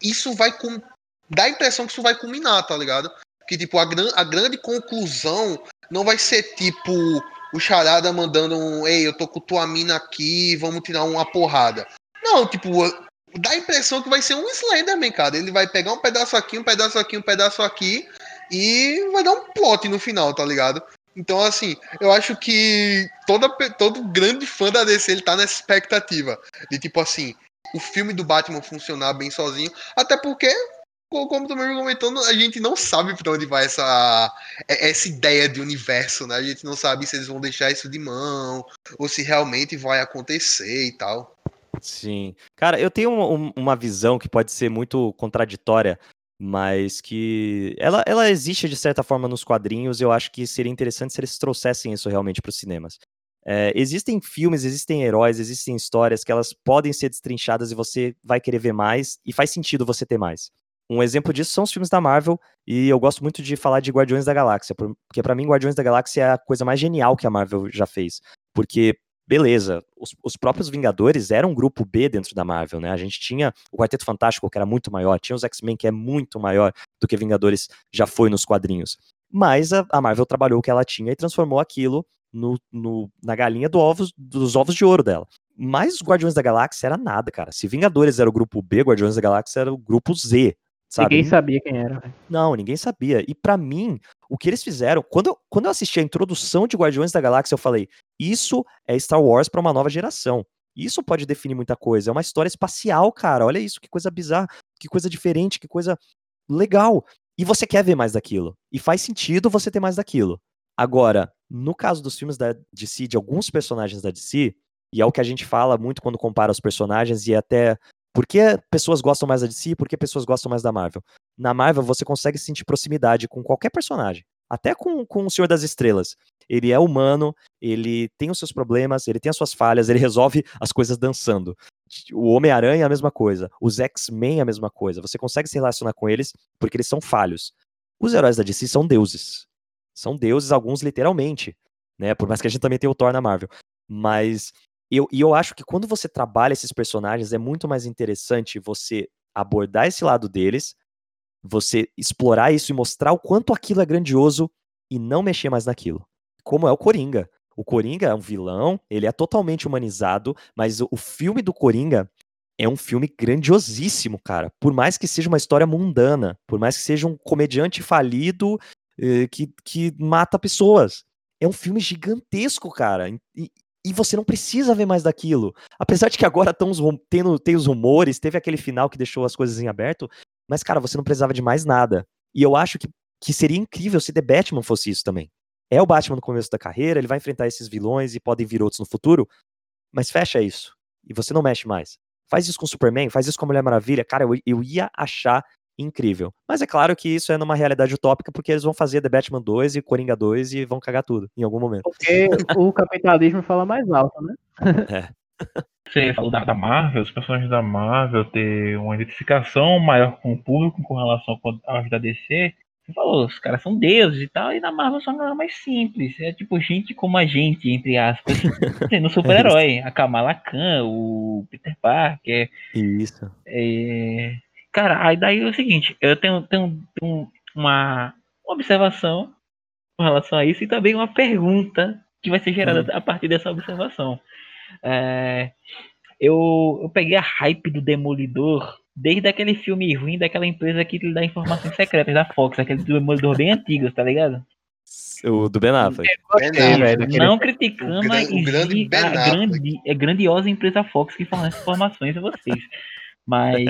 Speaker 1: isso vai com. dá a impressão que isso vai culminar, tá ligado? Que, tipo, a, gran... a grande conclusão não vai ser tipo o Charada mandando um, ei, eu tô com tua mina aqui, vamos tirar uma porrada. Não, tipo, dá a impressão que vai ser um Slenderman, cara. Ele vai pegar um pedaço aqui, um pedaço aqui, um pedaço aqui e vai dar um plot no final, tá ligado? Então, assim, eu acho que toda, todo grande fã da DC ele tá nessa expectativa de tipo assim, o filme do Batman funcionar bem sozinho, até porque como tu mesmo comentou, a gente não sabe para onde vai essa, é, essa ideia de universo, né? A gente não sabe se eles vão deixar isso de mão, ou se realmente vai acontecer e tal.
Speaker 4: Sim. Cara, eu tenho um, uma visão que pode ser muito contraditória, mas que ela, ela existe de certa forma nos quadrinhos. Eu acho que seria interessante se eles trouxessem isso realmente para os cinemas. É, existem filmes, existem heróis, existem histórias que elas podem ser destrinchadas e você vai querer ver mais, e faz sentido você ter mais. Um exemplo disso são os filmes da Marvel, e eu gosto muito de falar de Guardiões da Galáxia, porque para mim Guardiões da Galáxia é a coisa mais genial que a Marvel já fez. Porque, beleza, os, os, próprios Vingadores eram um grupo B dentro da Marvel, né? A gente tinha o Quarteto Fantástico, que era muito maior, tinha os X-Men, que é muito maior do que Vingadores já foi nos quadrinhos. Mas a, a Marvel trabalhou o que ela tinha e transformou aquilo no, no, na galinha do ovos, dos ovos de ouro dela. Mas os Guardiões da Galáxia era nada, cara. Se Vingadores era o grupo B, Guardiões da Galáxia era o grupo Z. Sabe?
Speaker 3: Ninguém sabia quem era.
Speaker 4: Não, ninguém sabia. E para mim, o que eles fizeram, quando eu, quando eu assisti a introdução de Guardiões da Galáxia, eu falei: isso é Star Wars para uma nova geração. Isso pode definir muita coisa. É uma história espacial, cara. Olha isso, que coisa bizarra, que coisa diferente, que coisa legal. E você quer ver mais daquilo. E faz sentido você ter mais daquilo. Agora, no caso dos filmes da DC, de alguns personagens da DC, e é o que a gente fala muito quando compara os personagens, e é até por que pessoas gostam mais da DC? Por que pessoas gostam mais da Marvel? Na Marvel, você consegue sentir proximidade com qualquer personagem. Até com, com o Senhor das Estrelas. Ele é humano, ele tem os seus problemas, ele tem as suas falhas, ele resolve as coisas dançando. O Homem-Aranha é a mesma coisa. Os X-Men é a mesma coisa. Você consegue se relacionar com eles porque eles são falhos. Os heróis da DC são deuses. São deuses, alguns literalmente. Né? Por mais que a gente também tenha o Thor na Marvel. Mas eu, e eu acho que quando você trabalha esses personagens, é muito mais interessante você abordar esse lado deles, você explorar isso e mostrar o quanto aquilo é grandioso e não mexer mais naquilo. Como é o Coringa. O Coringa é um vilão, ele é totalmente humanizado, mas o filme do Coringa é um filme grandiosíssimo, cara. Por mais que seja uma história mundana, por mais que seja um comediante falido eh, que, que mata pessoas. É um filme gigantesco, cara. E, e você não precisa ver mais daquilo. Apesar de que agora estão tendo, tem os rumores, teve aquele final que deixou as coisas em aberto, mas, cara, você não precisava de mais nada. E eu acho que, que seria incrível se The Batman fosse isso também. É o Batman no começo da carreira, ele vai enfrentar esses vilões e podem vir outros no futuro, mas fecha isso. E você não mexe mais. Faz isso com o Superman, faz isso com a Mulher Maravilha. Cara, eu, eu ia achar incrível. Mas é claro que isso é numa realidade utópica, porque eles vão fazer The Batman 2 e Coringa 2 e vão cagar tudo em algum momento.
Speaker 3: Porque o capitalismo fala mais alto, né?
Speaker 4: É.
Speaker 2: Você falou da, da Marvel, os personagens da Marvel ter uma identificação maior com o público com relação à vida DC. Você falou, os caras são deuses e tal, e na Marvel são galera mais simples. É tipo gente como a gente, entre aspas. Sendo super-herói. A Kamala Khan, o Peter Parker.
Speaker 4: Isso.
Speaker 2: É... Cara, aí daí é o seguinte, eu tenho, tenho, tenho uma observação com relação a isso e também uma pergunta que vai ser gerada
Speaker 4: Hum.
Speaker 2: a partir dessa observação. É, eu, eu peguei a hype do Demolidor desde aquele filme ruim daquela empresa que lhe dá informações secretas da Fox, aquele Demolidor bem antigo, tá ligado?
Speaker 4: O do Ben Affleck.
Speaker 1: Ben
Speaker 3: Gostei,
Speaker 1: Affleck.
Speaker 3: velho, daquele-
Speaker 2: Não criticando
Speaker 1: o grande
Speaker 2: a grande, a grandiosa empresa Fox que fornece informações a vocês. Mas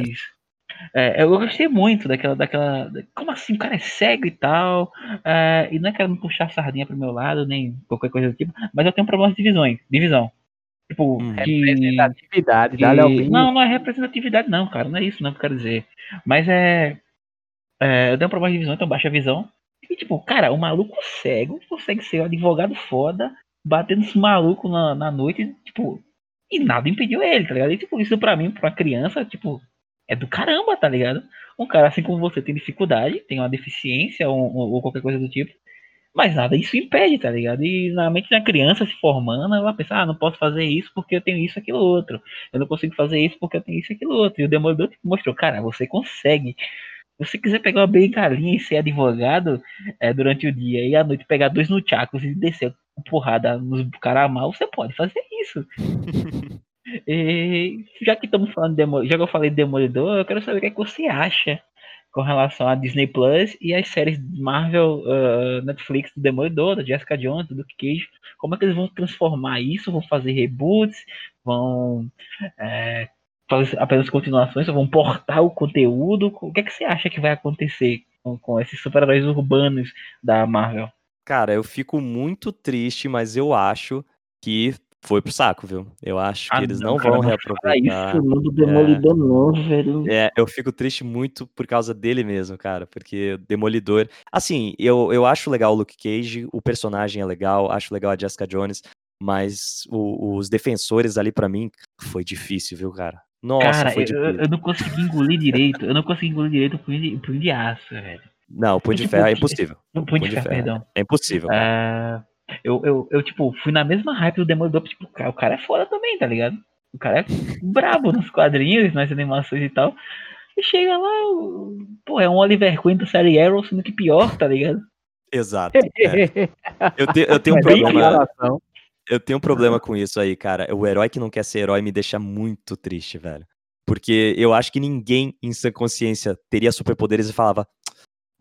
Speaker 2: é, eu gostei muito daquela, daquela. Como assim? O cara é cego e tal. é, e não é querendo puxar a sardinha pro meu lado, nem qualquer coisa do tipo. Mas eu tenho problemas de divisões, divisão. Tipo,
Speaker 4: Hum.
Speaker 2: de,
Speaker 3: Representatividade, dá.
Speaker 2: Não, não é representatividade, não, cara. Não é isso não que eu quero dizer. Mas é. é eu tenho um problema de visão, então baixa visão. E, tipo, cara, o maluco cego consegue ser um advogado foda, batendo os malucos na, na noite, tipo. E nada impediu ele, tá ligado? E, tipo, isso pra mim, pra uma criança, tipo, é do caramba, tá ligado? Um cara assim como você tem dificuldade, tem uma deficiência ou, ou- qualquer coisa do tipo. Mas nada isso impede, tá ligado? E na mente da criança se formando, ela pensa, ah, não posso fazer isso porque eu tenho isso, aquilo, outro. Eu não consigo fazer isso porque eu tenho isso, aquilo, outro. E o Demolidor mostrou, cara, você consegue. Se você quiser pegar uma bengalinha e ser advogado é, durante o dia e à noite pegar dois nuchacos e descer porrada nos caras mal, você pode fazer isso. E já que estamos falando de já que eu falei de Demolidor, eu quero saber o que, é que você acha com relação à Disney Plus e as séries Marvel, uh, Netflix do Demolidor, da Jessica Jones, do Luke Cage. Como é que eles vão transformar isso? Vão fazer reboots? Vão é, fazer apenas continuações? Vão portar o conteúdo? O que é que você acha que vai acontecer com, com esses super-heróis urbanos da Marvel?
Speaker 4: Cara, eu fico muito triste, mas eu acho que foi pro saco, viu? Eu acho que
Speaker 2: Ah,
Speaker 4: eles
Speaker 2: não,
Speaker 4: não, vão reaproveitar.
Speaker 2: não do Demolidor, não, velho.
Speaker 4: É, eu fico triste muito por causa dele mesmo, cara, porque Demolidor. Assim, eu, eu acho legal o Luke Cage, o personagem é legal, acho legal a Jessica Jones, mas o- os defensores ali pra mim foi difícil, viu, cara? Nossa,
Speaker 2: Cara,
Speaker 4: foi
Speaker 2: eu,
Speaker 4: difícil.
Speaker 2: eu não consegui engolir direito. Eu não consegui engolir direito o punho de, o punho de aço, velho.
Speaker 4: Não, o Punho de
Speaker 2: tipo,
Speaker 4: Ferro é
Speaker 2: que-
Speaker 4: impossível.
Speaker 2: O punho de ferro,
Speaker 4: Ferro.
Speaker 2: perdão.
Speaker 4: É impossível. cara.
Speaker 2: É, eu, eu, eu, tipo, fui na mesma hype do Demolidor, tipo, o cara é foda também, tá ligado? O cara é brabo nos quadrinhos, nas animações e tal. E chega lá, pô, é um Oliver Queen da série Arrow, sendo que pior, tá ligado?
Speaker 4: Exato. é. Eu, te- eu tenho um
Speaker 2: É
Speaker 4: problema. Eu tenho um problema com isso aí, cara. O herói que não quer ser herói me deixa muito triste, velho. Porque eu acho que ninguém em sã consciência teria superpoderes e falava.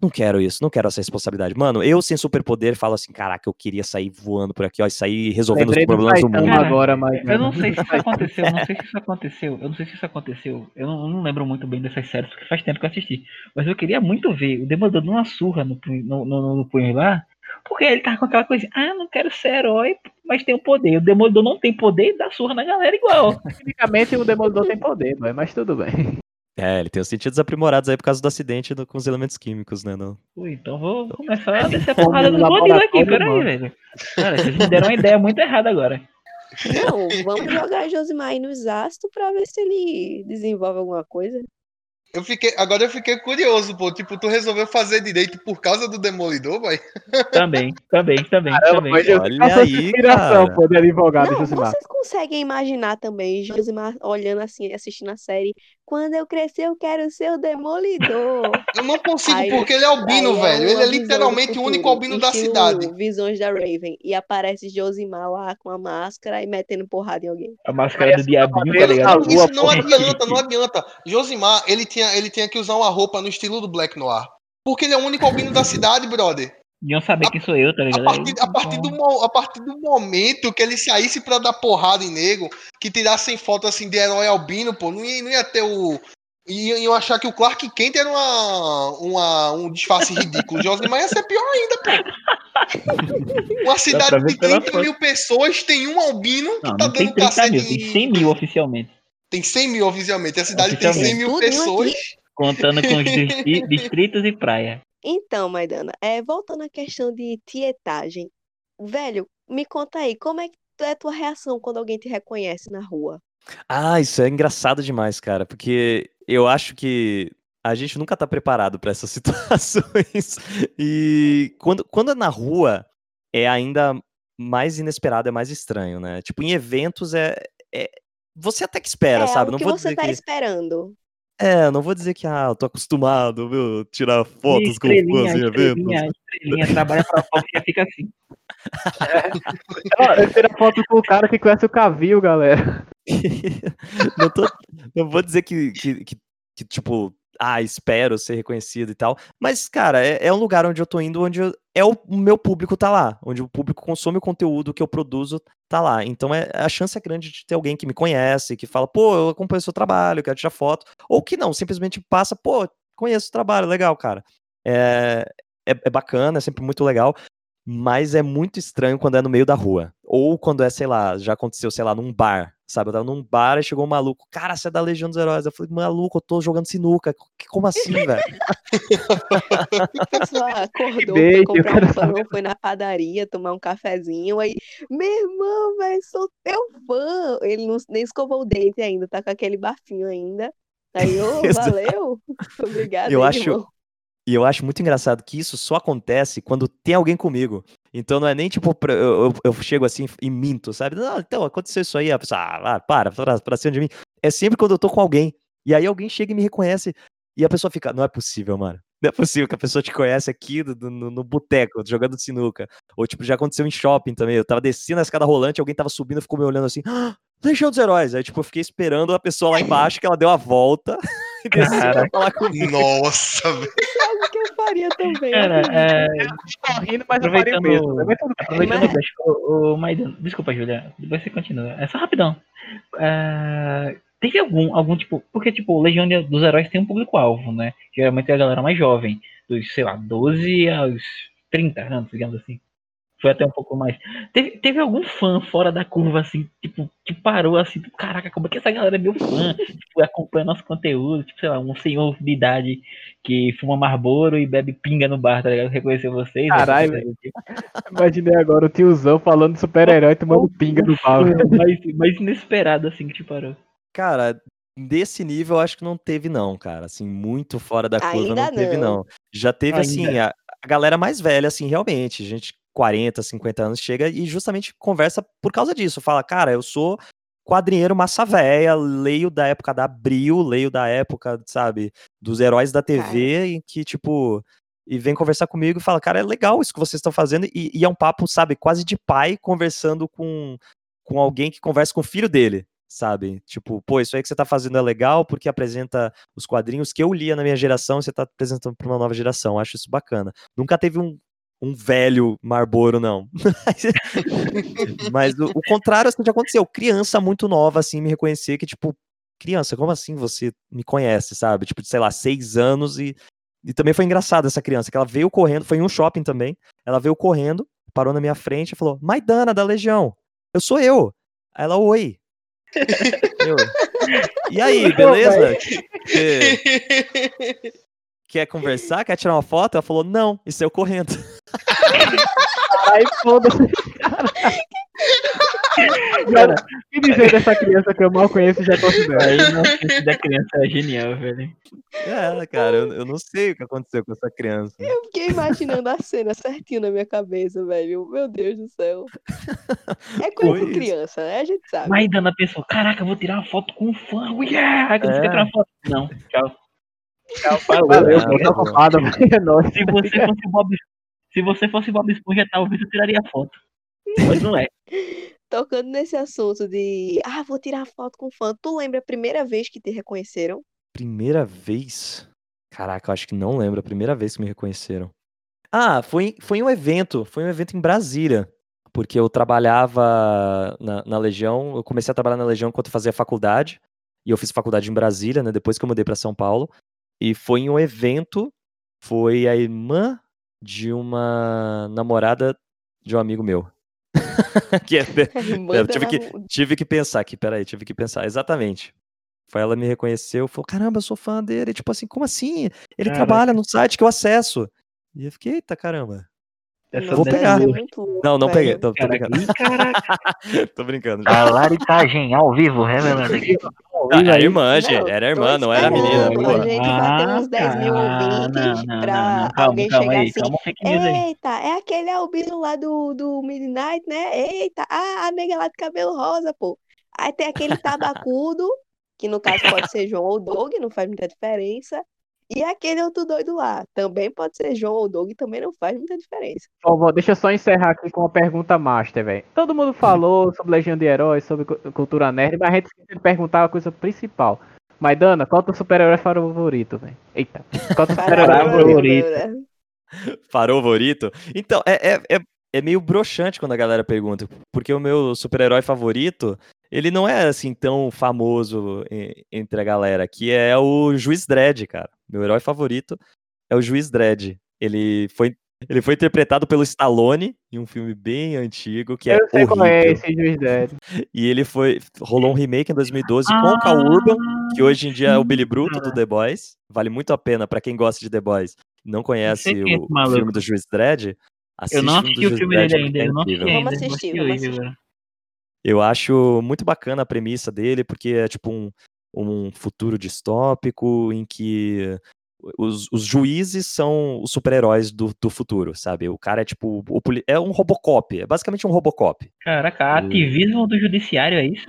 Speaker 4: Não quero isso, não quero essa responsabilidade. Mano, eu sem superpoder falo assim, caraca, eu queria sair voando por aqui, ó, e sair resolvendo
Speaker 3: Lembrei
Speaker 4: os
Speaker 3: do
Speaker 4: problemas do
Speaker 3: Saitama
Speaker 4: mundo.
Speaker 2: Cara,
Speaker 3: agora, mas.
Speaker 2: Eu não sei se isso aconteceu, eu não sei se isso aconteceu, eu não sei se isso aconteceu, eu não, eu não lembro muito bem dessas séries, porque faz tempo que eu assisti. Mas eu queria muito ver o Demolidor dando uma surra no, punho- no, no, no punho lá, porque ele tava com aquela coisa, ah, não quero ser herói, mas tem o poder. O Demolidor não tem poder e dá surra na galera igual.
Speaker 3: Tecnicamente o Demolidor tem poder, mas tudo bem.
Speaker 4: É, ele tem os sentidos aprimorados aí por causa do acidente do- com os elementos químicos, né? Não.
Speaker 2: Pô, então vou começar a descer a porrada
Speaker 3: no
Speaker 2: dos bandidos aqui, peraí, velho. Cara, vocês me deram uma ideia muito errada agora.
Speaker 5: Não, vamos jogar Josimar aí nos astros pra ver se ele desenvolve alguma coisa.
Speaker 1: Eu fiquei, agora eu fiquei curioso, pô. Tipo, tu resolveu fazer direito por causa do Demolidor, vai?
Speaker 2: Também, também, também,
Speaker 3: Caramba,
Speaker 2: também.
Speaker 3: mas eu
Speaker 4: Olha aí,
Speaker 3: inspiração,
Speaker 4: cara.
Speaker 3: pô, de advogado,
Speaker 5: Não,
Speaker 3: Josimar.
Speaker 5: vocês conseguem imaginar também Josimar olhando assim, assistindo a série. Quando eu crescer, eu quero ser o Demolidor.
Speaker 1: Eu não consigo,
Speaker 5: Aí-
Speaker 1: porque ele é albino,
Speaker 5: Aí
Speaker 1: velho. Ele
Speaker 5: uma
Speaker 1: é literalmente o único albino da cidade.
Speaker 5: Visões da Raven. E aparece Josimar lá com a máscara e metendo porrada em alguém.
Speaker 2: A máscara do diabinho, tá
Speaker 1: Ele-
Speaker 2: ligado?
Speaker 1: isso não adianta, não adianta. Josimar, ele tinha, ele tinha que usar uma roupa no estilo do Black Noir. Porque ele é o único albino da cidade, brother.
Speaker 2: Deviam saber quem sou eu, tá
Speaker 1: A
Speaker 2: ligado?
Speaker 1: partir, a, partir do, a partir do momento que ele saísse pra dar porrada em nego, que tirassem foto assim de herói albino, pô, não ia, não ia ter o. Iam, iam achar que o Clark Kent era uma, uma, um disfarce ridículo. Josimar ia ser pior ainda, pô. Uma cidade de
Speaker 2: pela
Speaker 1: 30
Speaker 2: foto.
Speaker 1: mil pessoas tem um albino que
Speaker 2: Não,
Speaker 1: tá
Speaker 2: não tem
Speaker 1: dando
Speaker 2: 30
Speaker 1: cacete
Speaker 2: mil, tem
Speaker 1: em-
Speaker 2: 100 mil oficialmente.
Speaker 1: Tem 100 mil oficialmente. A cidade tem 100 mil pessoas.
Speaker 2: Contando com os distri- distritos e praia.
Speaker 5: Então, Maidana, é, voltando à questão de tietagem. Velho, me conta aí, como é que é a tua reação quando alguém te reconhece na rua?
Speaker 4: Ah, isso é engraçado demais, cara, porque eu acho que a gente nunca tá preparado pra essas situações. E quando, quando é na rua, é ainda mais inesperado, é mais estranho, né? Tipo, em eventos é. é- você até que espera,
Speaker 5: é
Speaker 4: sabe? Não
Speaker 5: que
Speaker 4: vou
Speaker 5: você
Speaker 4: dizer
Speaker 5: tá
Speaker 4: que.
Speaker 5: esperando.
Speaker 4: É, não vou dizer que, ah, eu tô acostumado, viu? Tirar fotos com
Speaker 2: estrelinha,
Speaker 4: fãs em eventos.
Speaker 2: estrelinha, estrelinha, trabalha pra foto e fica assim.
Speaker 3: Ó, eu tiro a foto com o cara que conhece o Cavil, galera.
Speaker 4: não, tô- não vou dizer que, que, que- que, tipo, ah, espero ser reconhecido e tal. Mas, cara, é, é um lugar onde eu tô indo, onde eu- é o, meu público tá lá. Onde o público consome o conteúdo que eu produzo, tá lá. Então é, a chance é grande de ter alguém que me conhece, que fala, pô, eu acompanho seu trabalho, quero tirar foto. Ou que não, simplesmente passa, pô, conheço o trabalho, legal, cara. É, é, é bacana, é sempre muito legal. Mas é muito estranho quando é no meio da rua. Ou quando é, sei lá, já aconteceu, sei lá, num bar. Sabe? Eu tava num bar e chegou um maluco. Cara, você é da Legião dos Heróis. Eu falei, maluco, eu tô jogando sinuca. Que- Como assim, velho?
Speaker 5: A pessoa acordou,
Speaker 3: bait,
Speaker 5: foi comprar um pão, foi na padaria tomar um cafezinho, aí, meu irmão, velho, sou teu fã. Ele não, nem escovou o dente ainda, tá com aquele bafinho ainda. Aí, ô,
Speaker 4: Exato.
Speaker 5: valeu. Obrigada,
Speaker 4: Eu
Speaker 5: aí,
Speaker 4: acho-
Speaker 5: irmão.
Speaker 4: E eu acho muito engraçado que isso só acontece quando tem alguém comigo. Então não é nem tipo, eu, eu- eu chego assim e minto, sabe? Não, então aconteceu isso aí, a pessoa, ah, para, pra, pra cima de mim. É sempre quando eu tô com alguém. E aí alguém chega e me reconhece. E a pessoa fica, não é possível, mano. Não é possível que a pessoa te conhece aqui do- no, no boteco, jogando sinuca. Ou tipo, já aconteceu em shopping também. Eu tava descendo a escada rolante, alguém tava subindo, ficou me olhando assim, ah, Legião dos Heróis. Aí, tipo, eu fiquei esperando a pessoa lá embaixo, que ela deu a volta e desceu pra falar comigo.
Speaker 1: Nossa, velho.
Speaker 5: Faria também.
Speaker 2: Cara, é,
Speaker 3: Tô rindo, mas eu faria
Speaker 2: Aproveitando-
Speaker 3: mesmo. né?
Speaker 2: Aproveitando
Speaker 5: Mas-
Speaker 2: o o, o Maidan, desculpa, Julia, depois você continua. É só rapidão. É, teve algum, algum tipo, porque tipo, o Legião dos Heróis tem um público-alvo, né? Geralmente é a galera mais jovem, dos, sei lá, 12 aos 30 anos, digamos assim. Foi até um pouco mais. Teve, teve algum fã fora da curva, assim, tipo, que parou assim, tipo, caraca, como é que essa galera é meu fã? tipo, acompanha nosso conteúdo, tipo, sei lá, um senhor de idade que fuma Marlboro e bebe pinga no bar, tá ligado? Reconheceu vocês?
Speaker 3: Caralho,
Speaker 2: Assim, tipo,
Speaker 3: Imaginei agora o tiozão falando super-herói tomando pinga no pau.
Speaker 2: mais, mais inesperado, assim, que te parou.
Speaker 4: Cara, desse nível eu acho que não teve não, cara. Assim, muito fora da curva
Speaker 5: Ainda
Speaker 4: não teve
Speaker 5: não.
Speaker 4: não. Já teve assim,
Speaker 2: Ainda.
Speaker 4: a, a galera mais velha assim, realmente, gente 40, 50 anos chega e justamente conversa por causa disso. Fala, cara, eu sou quadrinheiro massa véia, leio da época da Abril, leio da época, sabe, dos heróis da TV em que tipo e vem conversar comigo e fala, cara, é legal isso que vocês estão fazendo e, e é um papo, sabe, quase de pai conversando com com alguém que conversa com o filho dele, sabe? Tipo, pô, isso aí que você tá fazendo é legal porque apresenta os quadrinhos que eu lia na minha geração e você tá apresentando pra uma nova geração. Acho isso bacana. Nunca teve um, um velho Marlboro, não. Mas o, o contrário, assim, já aconteceu. Criança muito nova, assim, me reconhecer que, tipo, criança, como assim você me conhece, sabe? Tipo, de, sei lá, seis anos e. E também foi engraçado essa criança, que ela veio correndo, foi em um shopping também. Ela veio correndo, parou na minha frente e falou: Maidana da Legião, eu sou eu. Aí ela, oi. Eu, e aí, beleza? Quer conversar? Quer tirar uma foto? Ela falou, não, e saiu correndo.
Speaker 3: Aí foda-se. Cara, o que dizer dessa criança que eu mal conheço e já considero?
Speaker 2: Aí não sei da criança é genial, velho.
Speaker 4: É, cara, eu, eu não sei o que aconteceu com essa criança.
Speaker 5: Eu fiquei imaginando a cena certinho na minha cabeça, velho. Meu Deus do céu. É coisa de
Speaker 4: isso.
Speaker 5: criança, né? A gente sabe.
Speaker 2: Mas Dana pensou, caraca, eu vou tirar uma foto com um fã, yeah! Aí você
Speaker 4: É.
Speaker 2: quer tirar uma foto, não, tchau.
Speaker 3: Valeu, ocupado, é nóis.
Speaker 2: Se você fosse Bob, se você fosse Bob Esponja, talvez eu tiraria foto. Mas não é.
Speaker 5: Tocando nesse assunto de, ah, vou tirar foto com fã. Tu lembra a primeira vez que te reconheceram?
Speaker 4: Primeira vez? Caraca, eu acho que não lembro a primeira vez que me reconheceram. Ah, foi, foi em um evento, foi um evento em Brasília. Porque eu trabalhava na, na Legião, eu comecei a trabalhar na Legião enquanto eu fazia faculdade. E eu fiz faculdade em Brasília, né? Depois que eu mudei pra São Paulo. E foi em um evento, foi a irmã de uma namorada de um amigo meu. que é, Eu tive
Speaker 5: dela-
Speaker 4: Tive que pensar aqui, peraí, tive que pensar. Exatamente. Foi ela me reconheceu, falou: caramba, eu sou fã dele. Tipo assim, como assim? Ele
Speaker 2: Caraca.
Speaker 4: trabalha no site que eu acesso. E eu fiquei, eita caramba.
Speaker 2: Essa
Speaker 4: Vou
Speaker 5: Nossa,
Speaker 4: pegar.
Speaker 5: muito louco,
Speaker 4: Não, não
Speaker 5: velho.
Speaker 4: peguei. Tô, tô brincando. tô brincando.
Speaker 2: A laritagem ao vivo, revelando aqui.
Speaker 4: Ah, era a irmã, gente.
Speaker 5: Não,
Speaker 4: Era a irmã, não era a menina. pô.
Speaker 5: A gente vai ter uns 10 mil
Speaker 2: Ah,
Speaker 5: ouvintes
Speaker 2: não, não,
Speaker 5: pra
Speaker 2: não, não.
Speaker 5: Alguém
Speaker 2: calma
Speaker 5: chegar
Speaker 2: aí,
Speaker 5: assim.
Speaker 2: calma, news aí.
Speaker 5: Eita, é aquele albino lá do, do Midnight, né? Eita, ah, a nega lá de cabelo rosa, pô. Aí tem aquele tabacudo, que no caso pode ser João ou Doug, não faz muita diferença. E aquele outro doido lá, também pode ser João ou Doug, também não faz muita diferença.
Speaker 3: Ó, vou- deixa eu só encerrar aqui com uma pergunta master, velho. Todo mundo falou sobre Legião de Heróis, sobre cu- cultura nerd, mas a gente esqueceu de perguntar a coisa principal. Mas, Dana, qual é o teu super-herói favorito, velho? Eita. Qual é o teu super-herói favorito?
Speaker 2: favorito.
Speaker 4: Favorito? Então, é, é, é, é meio broxante quando a galera pergunta, porque o meu super-herói favorito, ele não é assim tão famoso entre a galera, que é o Juiz Dredd, cara. Meu herói favorito é o Juiz Dredd. Ele foi, ele foi interpretado pelo Stallone em um filme bem antigo, que é
Speaker 3: Eu sei
Speaker 4: horrível.
Speaker 3: qual é esse juiz Dredd.
Speaker 4: E ele foi. Rolou um remake em 2012 com o Cal Urban, que hoje em dia é o Billy Bruto do The Boys. Vale muito a pena pra quem gosta de The Boys e não conhece
Speaker 2: sei é
Speaker 4: o,
Speaker 2: maluco.
Speaker 4: filme do Juiz Dredd.
Speaker 2: Eu não
Speaker 4: assiste
Speaker 2: assisti o filme dele ainda,
Speaker 4: é
Speaker 2: eu não assisti ainda.
Speaker 5: Vamos assistir, vamos assistir.
Speaker 4: Eu acho muito bacana a premissa dele, porque é tipo um, um futuro distópico em que os, os juízes são os super-heróis do, do futuro, sabe? O cara é tipo. o é um Robocop, é basicamente um Robocop.
Speaker 2: Caraca, ativismo do judiciário, é isso?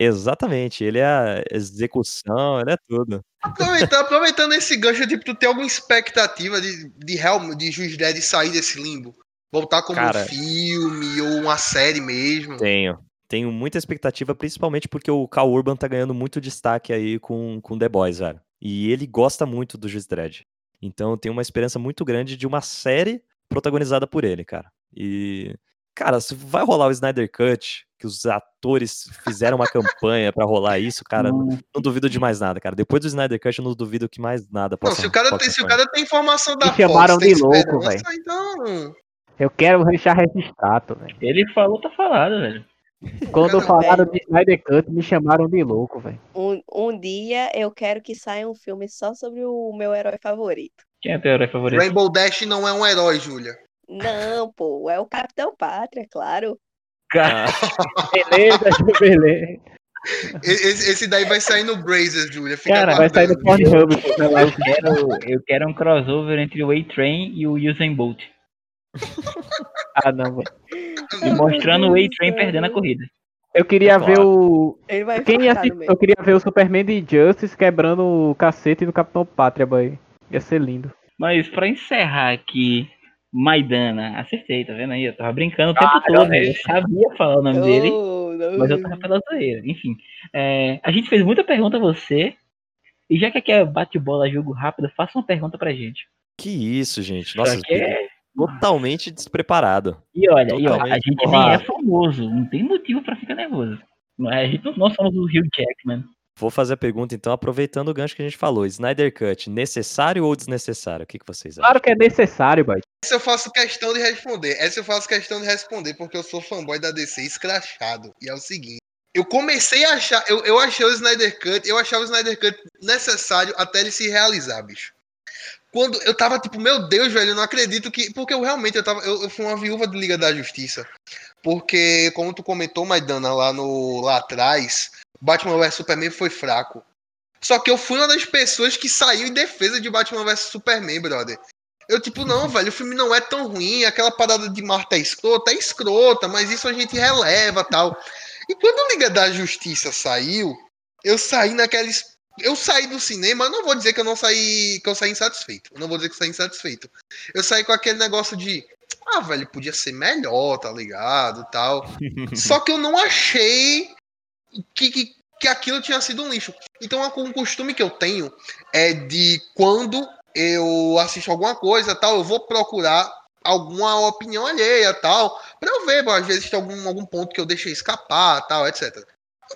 Speaker 4: Exatamente, ele é a execução, ele é tudo.
Speaker 1: Aproveitando, aproveitando esse gancho, tipo, tu tem alguma expectativa de, de, real, de Juiz Dredd sair desse limbo? Voltar como
Speaker 4: Cara-
Speaker 1: um filme ou uma série mesmo?
Speaker 4: Tenho. Tenho muita expectativa, principalmente porque o Cal Urban tá ganhando muito destaque aí com, com The Boys, velho. E ele gosta muito do Juiz Dredd. Então eu tenho uma esperança muito grande de uma série protagonizada por ele, cara. E, cara, se vai rolar o Snyder Cut, que os atores fizeram uma campanha pra rolar isso, cara, não,
Speaker 2: Hum,
Speaker 4: não duvido de mais nada, cara. Depois do Snyder Cut, eu não duvido que mais nada
Speaker 1: Não,
Speaker 4: possa
Speaker 1: se o, cara tem, se o cara tem informação da
Speaker 3: Me chamaram
Speaker 1: Fox, tem
Speaker 3: de louco,
Speaker 1: esperança, Então,
Speaker 3: Eu quero deixar registrado, velho.
Speaker 2: Ele falou, tá falado, velho.
Speaker 3: Quando
Speaker 1: Cara,
Speaker 3: falaram
Speaker 5: velho.
Speaker 3: de Snyder Cut, me chamaram de louco, velho.
Speaker 5: Um, um dia eu quero que saia um filme só sobre o meu herói favorito.
Speaker 2: Quem é teu herói favorito?
Speaker 1: Rainbow Dash não é um herói, Júlia.
Speaker 5: Não, pô, é o Capitão Pátria, claro.
Speaker 2: Cara,
Speaker 4: Ah,
Speaker 3: Beleza, beleza.
Speaker 1: Esse, esse daí vai sair no Brazers, Júlia. Fica
Speaker 2: Cara,
Speaker 3: Vai sair
Speaker 1: aguardando.
Speaker 3: Pornhub,
Speaker 2: eu quero, eu quero um crossover entre o A-Train e o Usain Bolt.
Speaker 3: Ah, não, velho.
Speaker 2: E mostrando o A-Train perdendo a corrida.
Speaker 3: Eu queria ver o.
Speaker 5: Ele vai
Speaker 3: Quem
Speaker 5: meio.
Speaker 3: Eu queria ver o Superman de Justice quebrando o cacete do Capitão Pátria, boy. Ia ser lindo.
Speaker 2: Mas pra encerrar aqui, Maidana, acertei, tá vendo aí? Eu tava brincando o tempo todo, né? eu sabia falar o nome dele,
Speaker 5: não.
Speaker 2: mas eu tava pela zoeira. Enfim, é, a gente fez muita pergunta a você, e já que aqui é bate-bola, jogo rápido, faça uma pergunta pra gente.
Speaker 4: que isso, gente. Nossa,
Speaker 2: quê?
Speaker 4: Totalmente despreparado.
Speaker 2: E olha, e olha, a gente nem é famoso, não tem motivo pra ficar nervoso. A gente não, nós somos o Hugh Jackman.
Speaker 4: Vou fazer a pergunta, então, aproveitando o gancho que a gente falou. Snyder Cut, necessário ou desnecessário? O que, que vocês acham?
Speaker 3: Claro que é necessário, boy.
Speaker 1: Essa eu faço questão de responder. Essa eu faço questão de responder, porque eu sou fanboy da DC escrachado. E é o seguinte. Eu comecei a achar. Eu, eu achei o Snyder Cut. Eu achava o Snyder Cut necessário até ele se realizar, bicho. Quando eu tava tipo, meu Deus, velho, eu não acredito que. Porque eu realmente eu tava. Eu, eu fui uma viúva de Liga da Justiça. Porque, como tu comentou, Maidana, lá, no, lá atrás, Batman vs Superman foi fraco. Só que eu fui uma das pessoas que saiu em defesa de Batman vs Superman, brother. Eu, tipo, não, velho, o filme não é tão ruim, aquela parada de Marta é escrota, é escrota, mas isso a gente releva tal. E quando o Liga da Justiça saiu, eu saí naqueles. Eu saí do cinema, eu não vou dizer que eu não saí. que eu saí insatisfeito. Eu não vou dizer que eu saí insatisfeito. Eu saí com aquele negócio de. Ah, velho, podia ser melhor, tá ligado? Tal. Só que eu não achei que, que, que aquilo tinha sido um lixo. Então, um costume que eu tenho é de quando eu assisto alguma coisa, tal, eu vou procurar alguma opinião alheia, tal, para eu ver, às vezes tem algum, algum ponto que eu deixei escapar, tal, etc.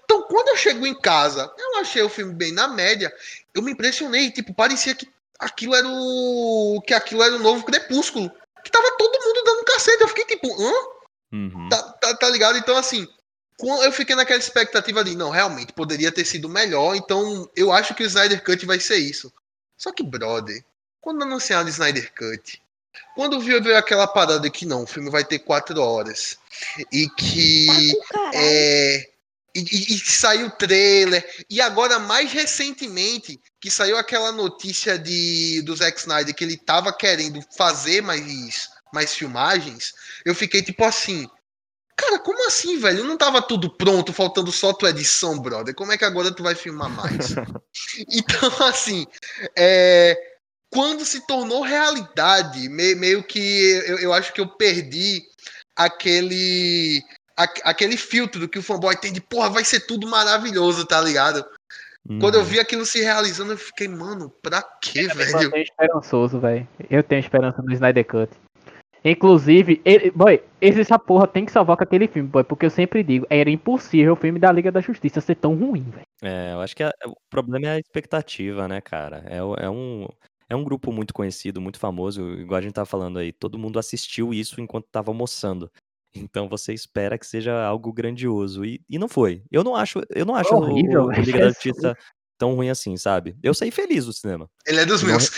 Speaker 1: Então, quando eu chego em casa, eu achei o filme bem na média, eu me impressionei, tipo, parecia que aquilo era o que aquilo era o novo Crepúsculo, que tava todo mundo dando cacete, eu fiquei tipo, hã?
Speaker 4: Uhum.
Speaker 1: Tá, tá, tá ligado? Então, assim, eu fiquei naquela expectativa de, não, realmente, poderia ter sido melhor, então eu acho que o Snyder Cut vai ser isso. Só que, brother, quando anunciaram o Snyder Cut, Quando viu, veio aquela parada que não, o filme vai ter quatro horas. E que.
Speaker 5: Tá.
Speaker 1: É, e, e- e saiu o trailer. E agora, mais recentemente, que saiu aquela notícia de, do Zack Snyder que ele tava querendo fazer mais, mais filmagens, eu fiquei tipo assim. Cara, como assim, velho? Não tava tudo pronto, faltando só tua edição, brother. Como é que agora tu vai filmar mais? então, assim, é, quando se tornou realidade, me- meio que eu, eu acho que eu perdi aquele aquele filtro que o fanboy tem de porra, vai ser tudo maravilhoso, tá ligado? Quando eu
Speaker 4: Uhum.
Speaker 1: vi aquilo se realizando, eu fiquei, mano, pra quê,
Speaker 3: Eu
Speaker 1: velho?
Speaker 3: tenho esperançoso, velho. Eu tenho esperança no Snyder Cut. Inclusive, ele, boy, esse- essa porra tem que salvar com aquele filme, boy, porque eu sempre digo, era impossível o filme da Liga da Justiça ser tão ruim, velho.
Speaker 4: É, eu acho que a- o problema é a expectativa, né, cara? É, é um, é um grupo muito conhecido, muito famoso, igual a gente tava falando aí. Todo mundo assistiu isso enquanto tava almoçando. Então você espera que seja algo grandioso. E, e não foi. Eu não acho, eu não acho o-
Speaker 3: Horrível,
Speaker 4: o,
Speaker 3: velho.
Speaker 4: Liga da Justiça tão ruim assim, sabe? Eu saí feliz do cinema.
Speaker 1: Ele é dos
Speaker 4: Não
Speaker 1: meus.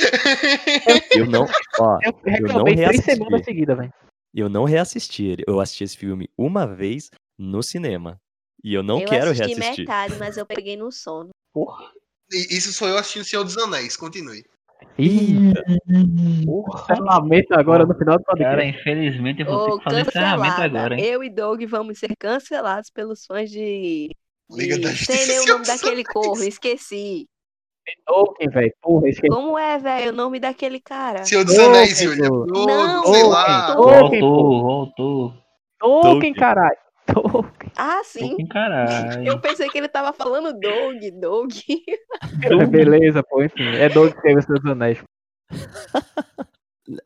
Speaker 4: Eu não, ó,
Speaker 3: Eu
Speaker 4: eu não
Speaker 3: reclamei três
Speaker 4: reassisti.
Speaker 3: semanas seguidas, velho.
Speaker 4: Eu não reassisti ele. Eu assisti esse filme uma vez no cinema. E eu não
Speaker 5: eu
Speaker 4: quero
Speaker 5: assisti
Speaker 4: reassistir.
Speaker 5: metade, mas eu peguei no sono.
Speaker 2: Porra.
Speaker 1: Isso sou eu assistindo Senhor dos Anéis, continue.
Speaker 3: Ih,
Speaker 2: Porra.
Speaker 3: cancelamento agora no final do
Speaker 2: Cara,
Speaker 3: podcast.
Speaker 2: infelizmente eu vou ter que fazer encerramento agora, hein?
Speaker 5: Eu e Doug vamos ser cancelados pelos fãs de.
Speaker 1: Liga
Speaker 5: de...
Speaker 1: da
Speaker 5: Sei nem o
Speaker 1: Justiça.
Speaker 5: nome daquele corno, esqueci.
Speaker 3: Tolkien, velho. Porra, esqueci.
Speaker 5: Como é, velho, o nome daquele cara?
Speaker 1: Senhor dos Anéis. Júlia.
Speaker 5: Não,
Speaker 1: sei lá.
Speaker 2: Voltou, voltou.
Speaker 3: Tolkien,
Speaker 4: Tolkien.
Speaker 3: caralho. Tolkien.
Speaker 5: Ah, sim.
Speaker 2: Caralho.
Speaker 5: Eu pensei que ele tava falando Doug, Doug.
Speaker 3: Beleza, pô, enfim. É Doug que escreveu seus anéis.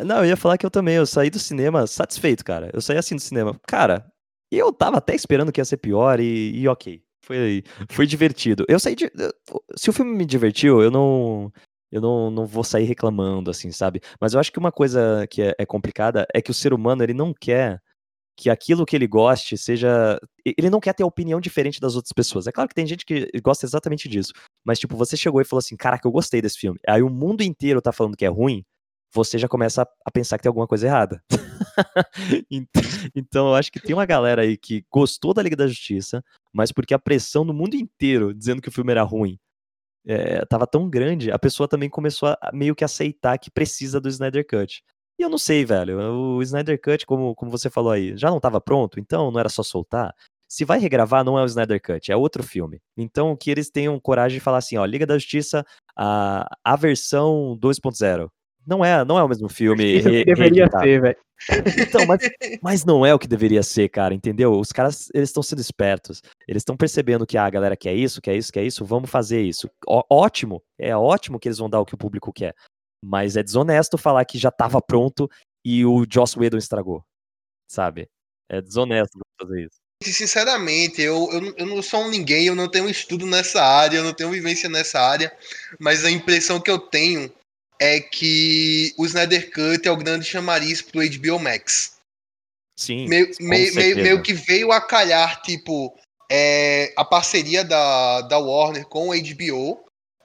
Speaker 4: Não, eu ia falar que eu também, eu saí do cinema satisfeito, cara. Eu saí assim do cinema. Cara, eu tava até esperando que ia ser pior e, e ok. Foi, foi divertido. Eu saí de. Se o filme me divertiu, eu não. Eu não, não vou sair reclamando, assim, sabe? Mas eu acho que uma coisa que é, é complicada é que o ser humano, ele não quer que aquilo que ele goste seja. Ele não quer ter opinião diferente das outras pessoas. É claro que tem gente que gosta exatamente disso. Mas, tipo, você chegou e falou assim: caraca, eu gostei desse filme. Aí o mundo inteiro tá falando que é ruim você já começa a, pensar que tem alguma coisa errada. Ent- então eu acho que tem uma galera aí que gostou da Liga da Justiça, mas porque a pressão no mundo inteiro dizendo que o filme era ruim é, tava tão grande, a pessoa também começou a meio que aceitar que precisa do Snyder Cut. E eu não sei, velho. O Snyder Cut, como, como você falou aí, já não tava pronto, então não era só soltar. Se vai regravar, não é o Snyder Cut, é outro filme. Então que eles tenham coragem de falar assim, ó, Liga da Justiça, a, a versão 2.0. Não é, não é o mesmo filme.
Speaker 3: Isso que
Speaker 4: re-
Speaker 3: deveria ser, velho.
Speaker 4: Então, mas, mas não é o que deveria ser, cara, entendeu? Os caras, eles estão sendo espertos. Eles estão percebendo que ah, a galera quer isso, quer isso, quer isso, vamos fazer isso. Ó- ótimo, é ótimo que eles vão dar o que o público quer. Mas é desonesto falar que já tava pronto e o Joss Whedon estragou, sabe? É desonesto fazer isso.
Speaker 1: Sinceramente, eu, eu, não- eu não sou um ninguém, eu não tenho estudo nessa área, eu não tenho vivência nessa área, mas a impressão que eu tenho é que o Snyder Cut é o grande chamariz pro HBO Max.
Speaker 4: Sim,
Speaker 1: meio, meio, meio, meio que veio a calhar, tipo, é, a parceria da, da Warner com o HBO.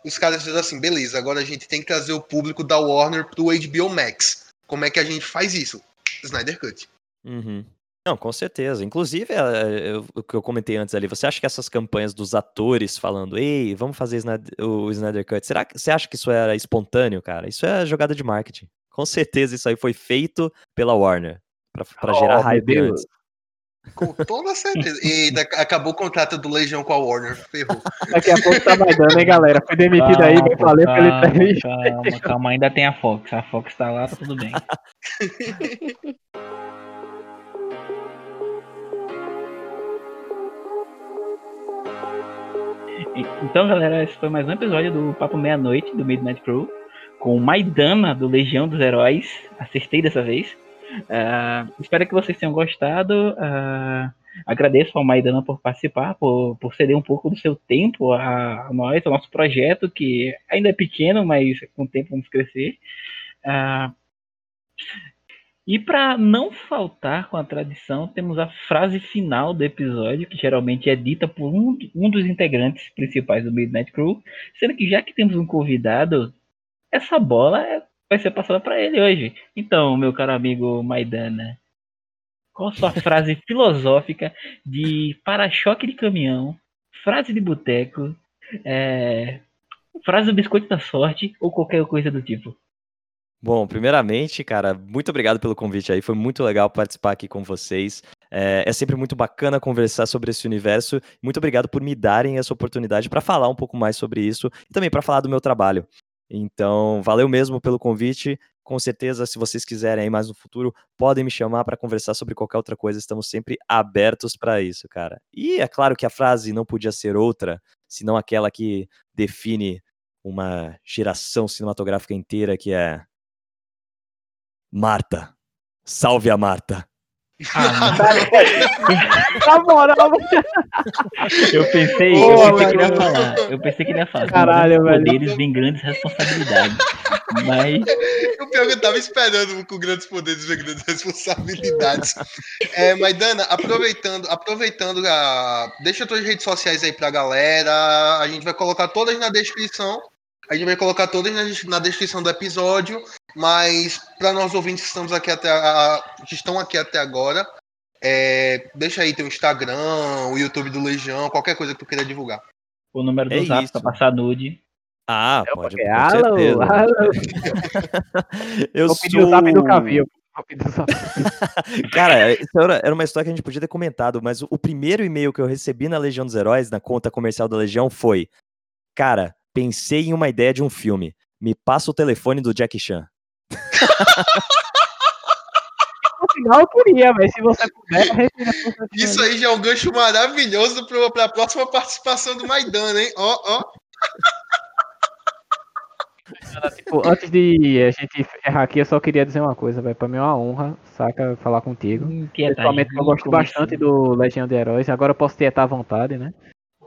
Speaker 1: Os caras fizeram assim, beleza, agora a gente tem que trazer o público da Warner pro HBO Max. Como é que a gente faz isso? Snyder Cut.
Speaker 4: Uhum. Não, com certeza. Inclusive, é, eu- o que eu comentei antes ali, você acha que essas campanhas dos atores falando, ei, vamos fazer o Snyder Cut, será que você acha que isso era espontâneo, cara? Isso é jogada de marketing. Com certeza isso aí foi feito pela Warner, pra, pra
Speaker 3: Oh,
Speaker 4: gerar hype
Speaker 3: Deus.
Speaker 4: antes.
Speaker 1: Com toda certeza. E acabou o contrato do Legião com a Warner. Ferrou.
Speaker 3: Daqui a pouco tá mais dando, hein, galera? Foi demitido aí, bem
Speaker 2: pô,
Speaker 3: valeu pela
Speaker 2: calma,
Speaker 3: entrevista.
Speaker 2: Calma, calma, ainda tem a Fox. A Fox tá lá, tá tudo bem. Então, galera, esse foi mais um episódio do Papo Meia-Noite, do Midnight Crew, com Maidana, do Legião dos Heróis. Acertei dessa vez. Ah, espero que vocês tenham gostado. Ah, agradeço ao Maidana por participar, por, por ceder um pouco do seu tempo a, a nós, ao nosso projeto, que ainda é pequeno, mas com o tempo vamos crescer. Ah, e para não faltar com a tradição, temos a frase final do episódio, que geralmente é dita por um, um dos integrantes principais do Midnight Crew, sendo que já que temos um convidado, essa bola é vai ser passada para ele hoje. Então, meu caro amigo Maidana, qual sua frase filosófica de para-choque de caminhão, frase de boteco, é, frase do biscoito da sorte ou qualquer coisa do tipo?
Speaker 4: Bom, primeiramente, cara, muito obrigado pelo convite aí. Foi muito legal participar aqui com vocês. É, é sempre muito bacana conversar sobre esse universo. Muito obrigado por me darem essa oportunidade para falar um pouco mais sobre isso e também para falar do meu trabalho. Então, valeu mesmo pelo convite. Com certeza, se vocês quiserem aí mais no futuro, podem me chamar para conversar sobre qualquer outra coisa. Estamos sempre abertos para isso, cara. E é claro que a frase não podia ser outra, senão aquela que define uma geração cinematográfica inteira, que é Marta. Salve a Marta.
Speaker 2: Ah,
Speaker 3: Na moral,
Speaker 2: eu pensei,
Speaker 3: Boa,
Speaker 2: eu pensei que ele ia falar. Eu pensei que ele ia falar.
Speaker 3: Caralho, velho.
Speaker 2: poderes vem grandes responsabilidades. Mas
Speaker 1: O pior é que eu tava esperando com grandes poderes e grandes responsabilidades. É, mas, Dana, aproveitando, aproveitando a. Deixa tuas redes sociais aí pra galera. A gente vai colocar todas na descrição. A gente vai colocar todas na, des- na descrição do episódio. Mas para nós ouvintes que estamos aqui até a- que estão aqui até agora, é, deixa aí teu Instagram, o YouTube do Legião, qualquer coisa que tu queira divulgar.
Speaker 2: o número do
Speaker 4: É
Speaker 2: zap pra passar nude.
Speaker 4: Ah,
Speaker 3: É
Speaker 4: pode, com
Speaker 3: Alô,
Speaker 4: certeza.
Speaker 3: alô.
Speaker 4: Eu
Speaker 3: Vou pedir o zap do Cavio.
Speaker 4: Cara, isso era, uma história que a gente podia ter comentado, mas o primeiro e-mail que eu recebi na Legião dos Heróis, na conta comercial da Legião, foi: Cara, pensei em uma ideia de um filme. Me passa o telefone do Jack Chan.
Speaker 3: No final eu queria, mas se você puder, retira a força de
Speaker 1: Isso aí já é um gancho maravilhoso para a próxima participação do Maidana, hein? Ó, ó.
Speaker 3: Tipo, antes de a gente errar aqui, eu só queria dizer uma coisa, velho. Pra mim é uma honra, saca, falar contigo.
Speaker 2: Hum.
Speaker 3: Principalmente que eu gosto bastante do Legião de Heróis. Agora eu posso tietar à vontade, né?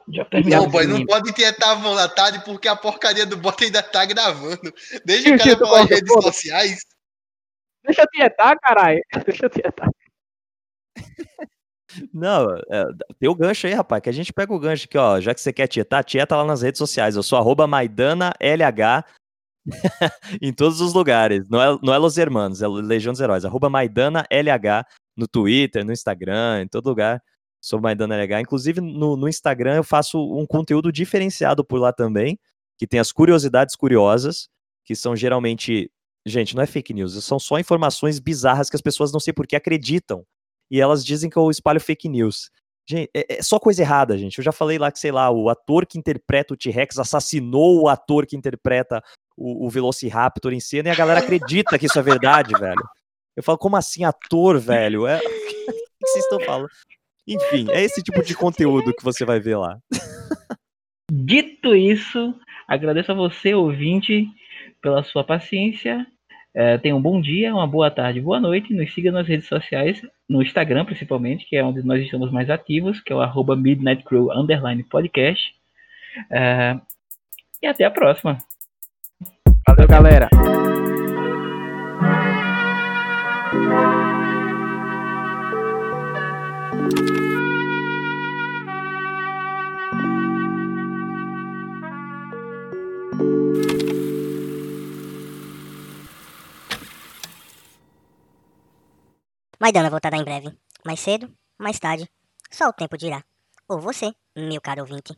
Speaker 2: Já.
Speaker 1: Não, boy, não pode tietar à vontade porque a porcaria do bot ainda tá gravando. Deixa
Speaker 3: Tio,
Speaker 1: o cara falar redes sociais.
Speaker 3: Deixa eu tietar, caralho. Deixa eu tietar.
Speaker 4: Não, é, tem o gancho aí, rapaz, que a gente pega o gancho aqui, ó. Já que você quer tietar, tieta lá nas redes sociais. Eu sou arroba Maidana LH em todos os lugares. Não é, não é Los Hermanos, é Legião dos Heróis. Arroba Maidana LH no Twitter, no Instagram, em todo lugar. Sou Maidana LH. Inclusive, no, no Instagram eu faço um conteúdo diferenciado por lá também, que tem as curiosidades curiosas, que são geralmente. Gente, não é fake news, são só informações bizarras que as pessoas não sei por que acreditam e elas dizem que eu espalho fake news. Gente, é, é só coisa errada, gente. Eu já falei lá que, sei lá, o ator que interpreta o T-Rex assassinou o ator que interpreta o, o Velociraptor em cena e a galera acredita que isso é verdade, velho. Eu falo, como assim ator, velho? É... o que vocês estão falando? Enfim, é esse tipo de conteúdo que você vai ver lá.
Speaker 2: Dito isso, agradeço a você, ouvinte, pela sua paciência. É, tenha um bom dia, uma boa tarde, boa noite. Nos siga nas redes sociais, no Instagram principalmente, que é onde nós estamos mais ativos, que é o arroba Midnight Crew underline podcast. É, e até a próxima.
Speaker 3: Valeu, galera.
Speaker 6: Maidana voltará em breve. Mais cedo, mais tarde. Só o tempo dirá. Ou você, meu caro ouvinte.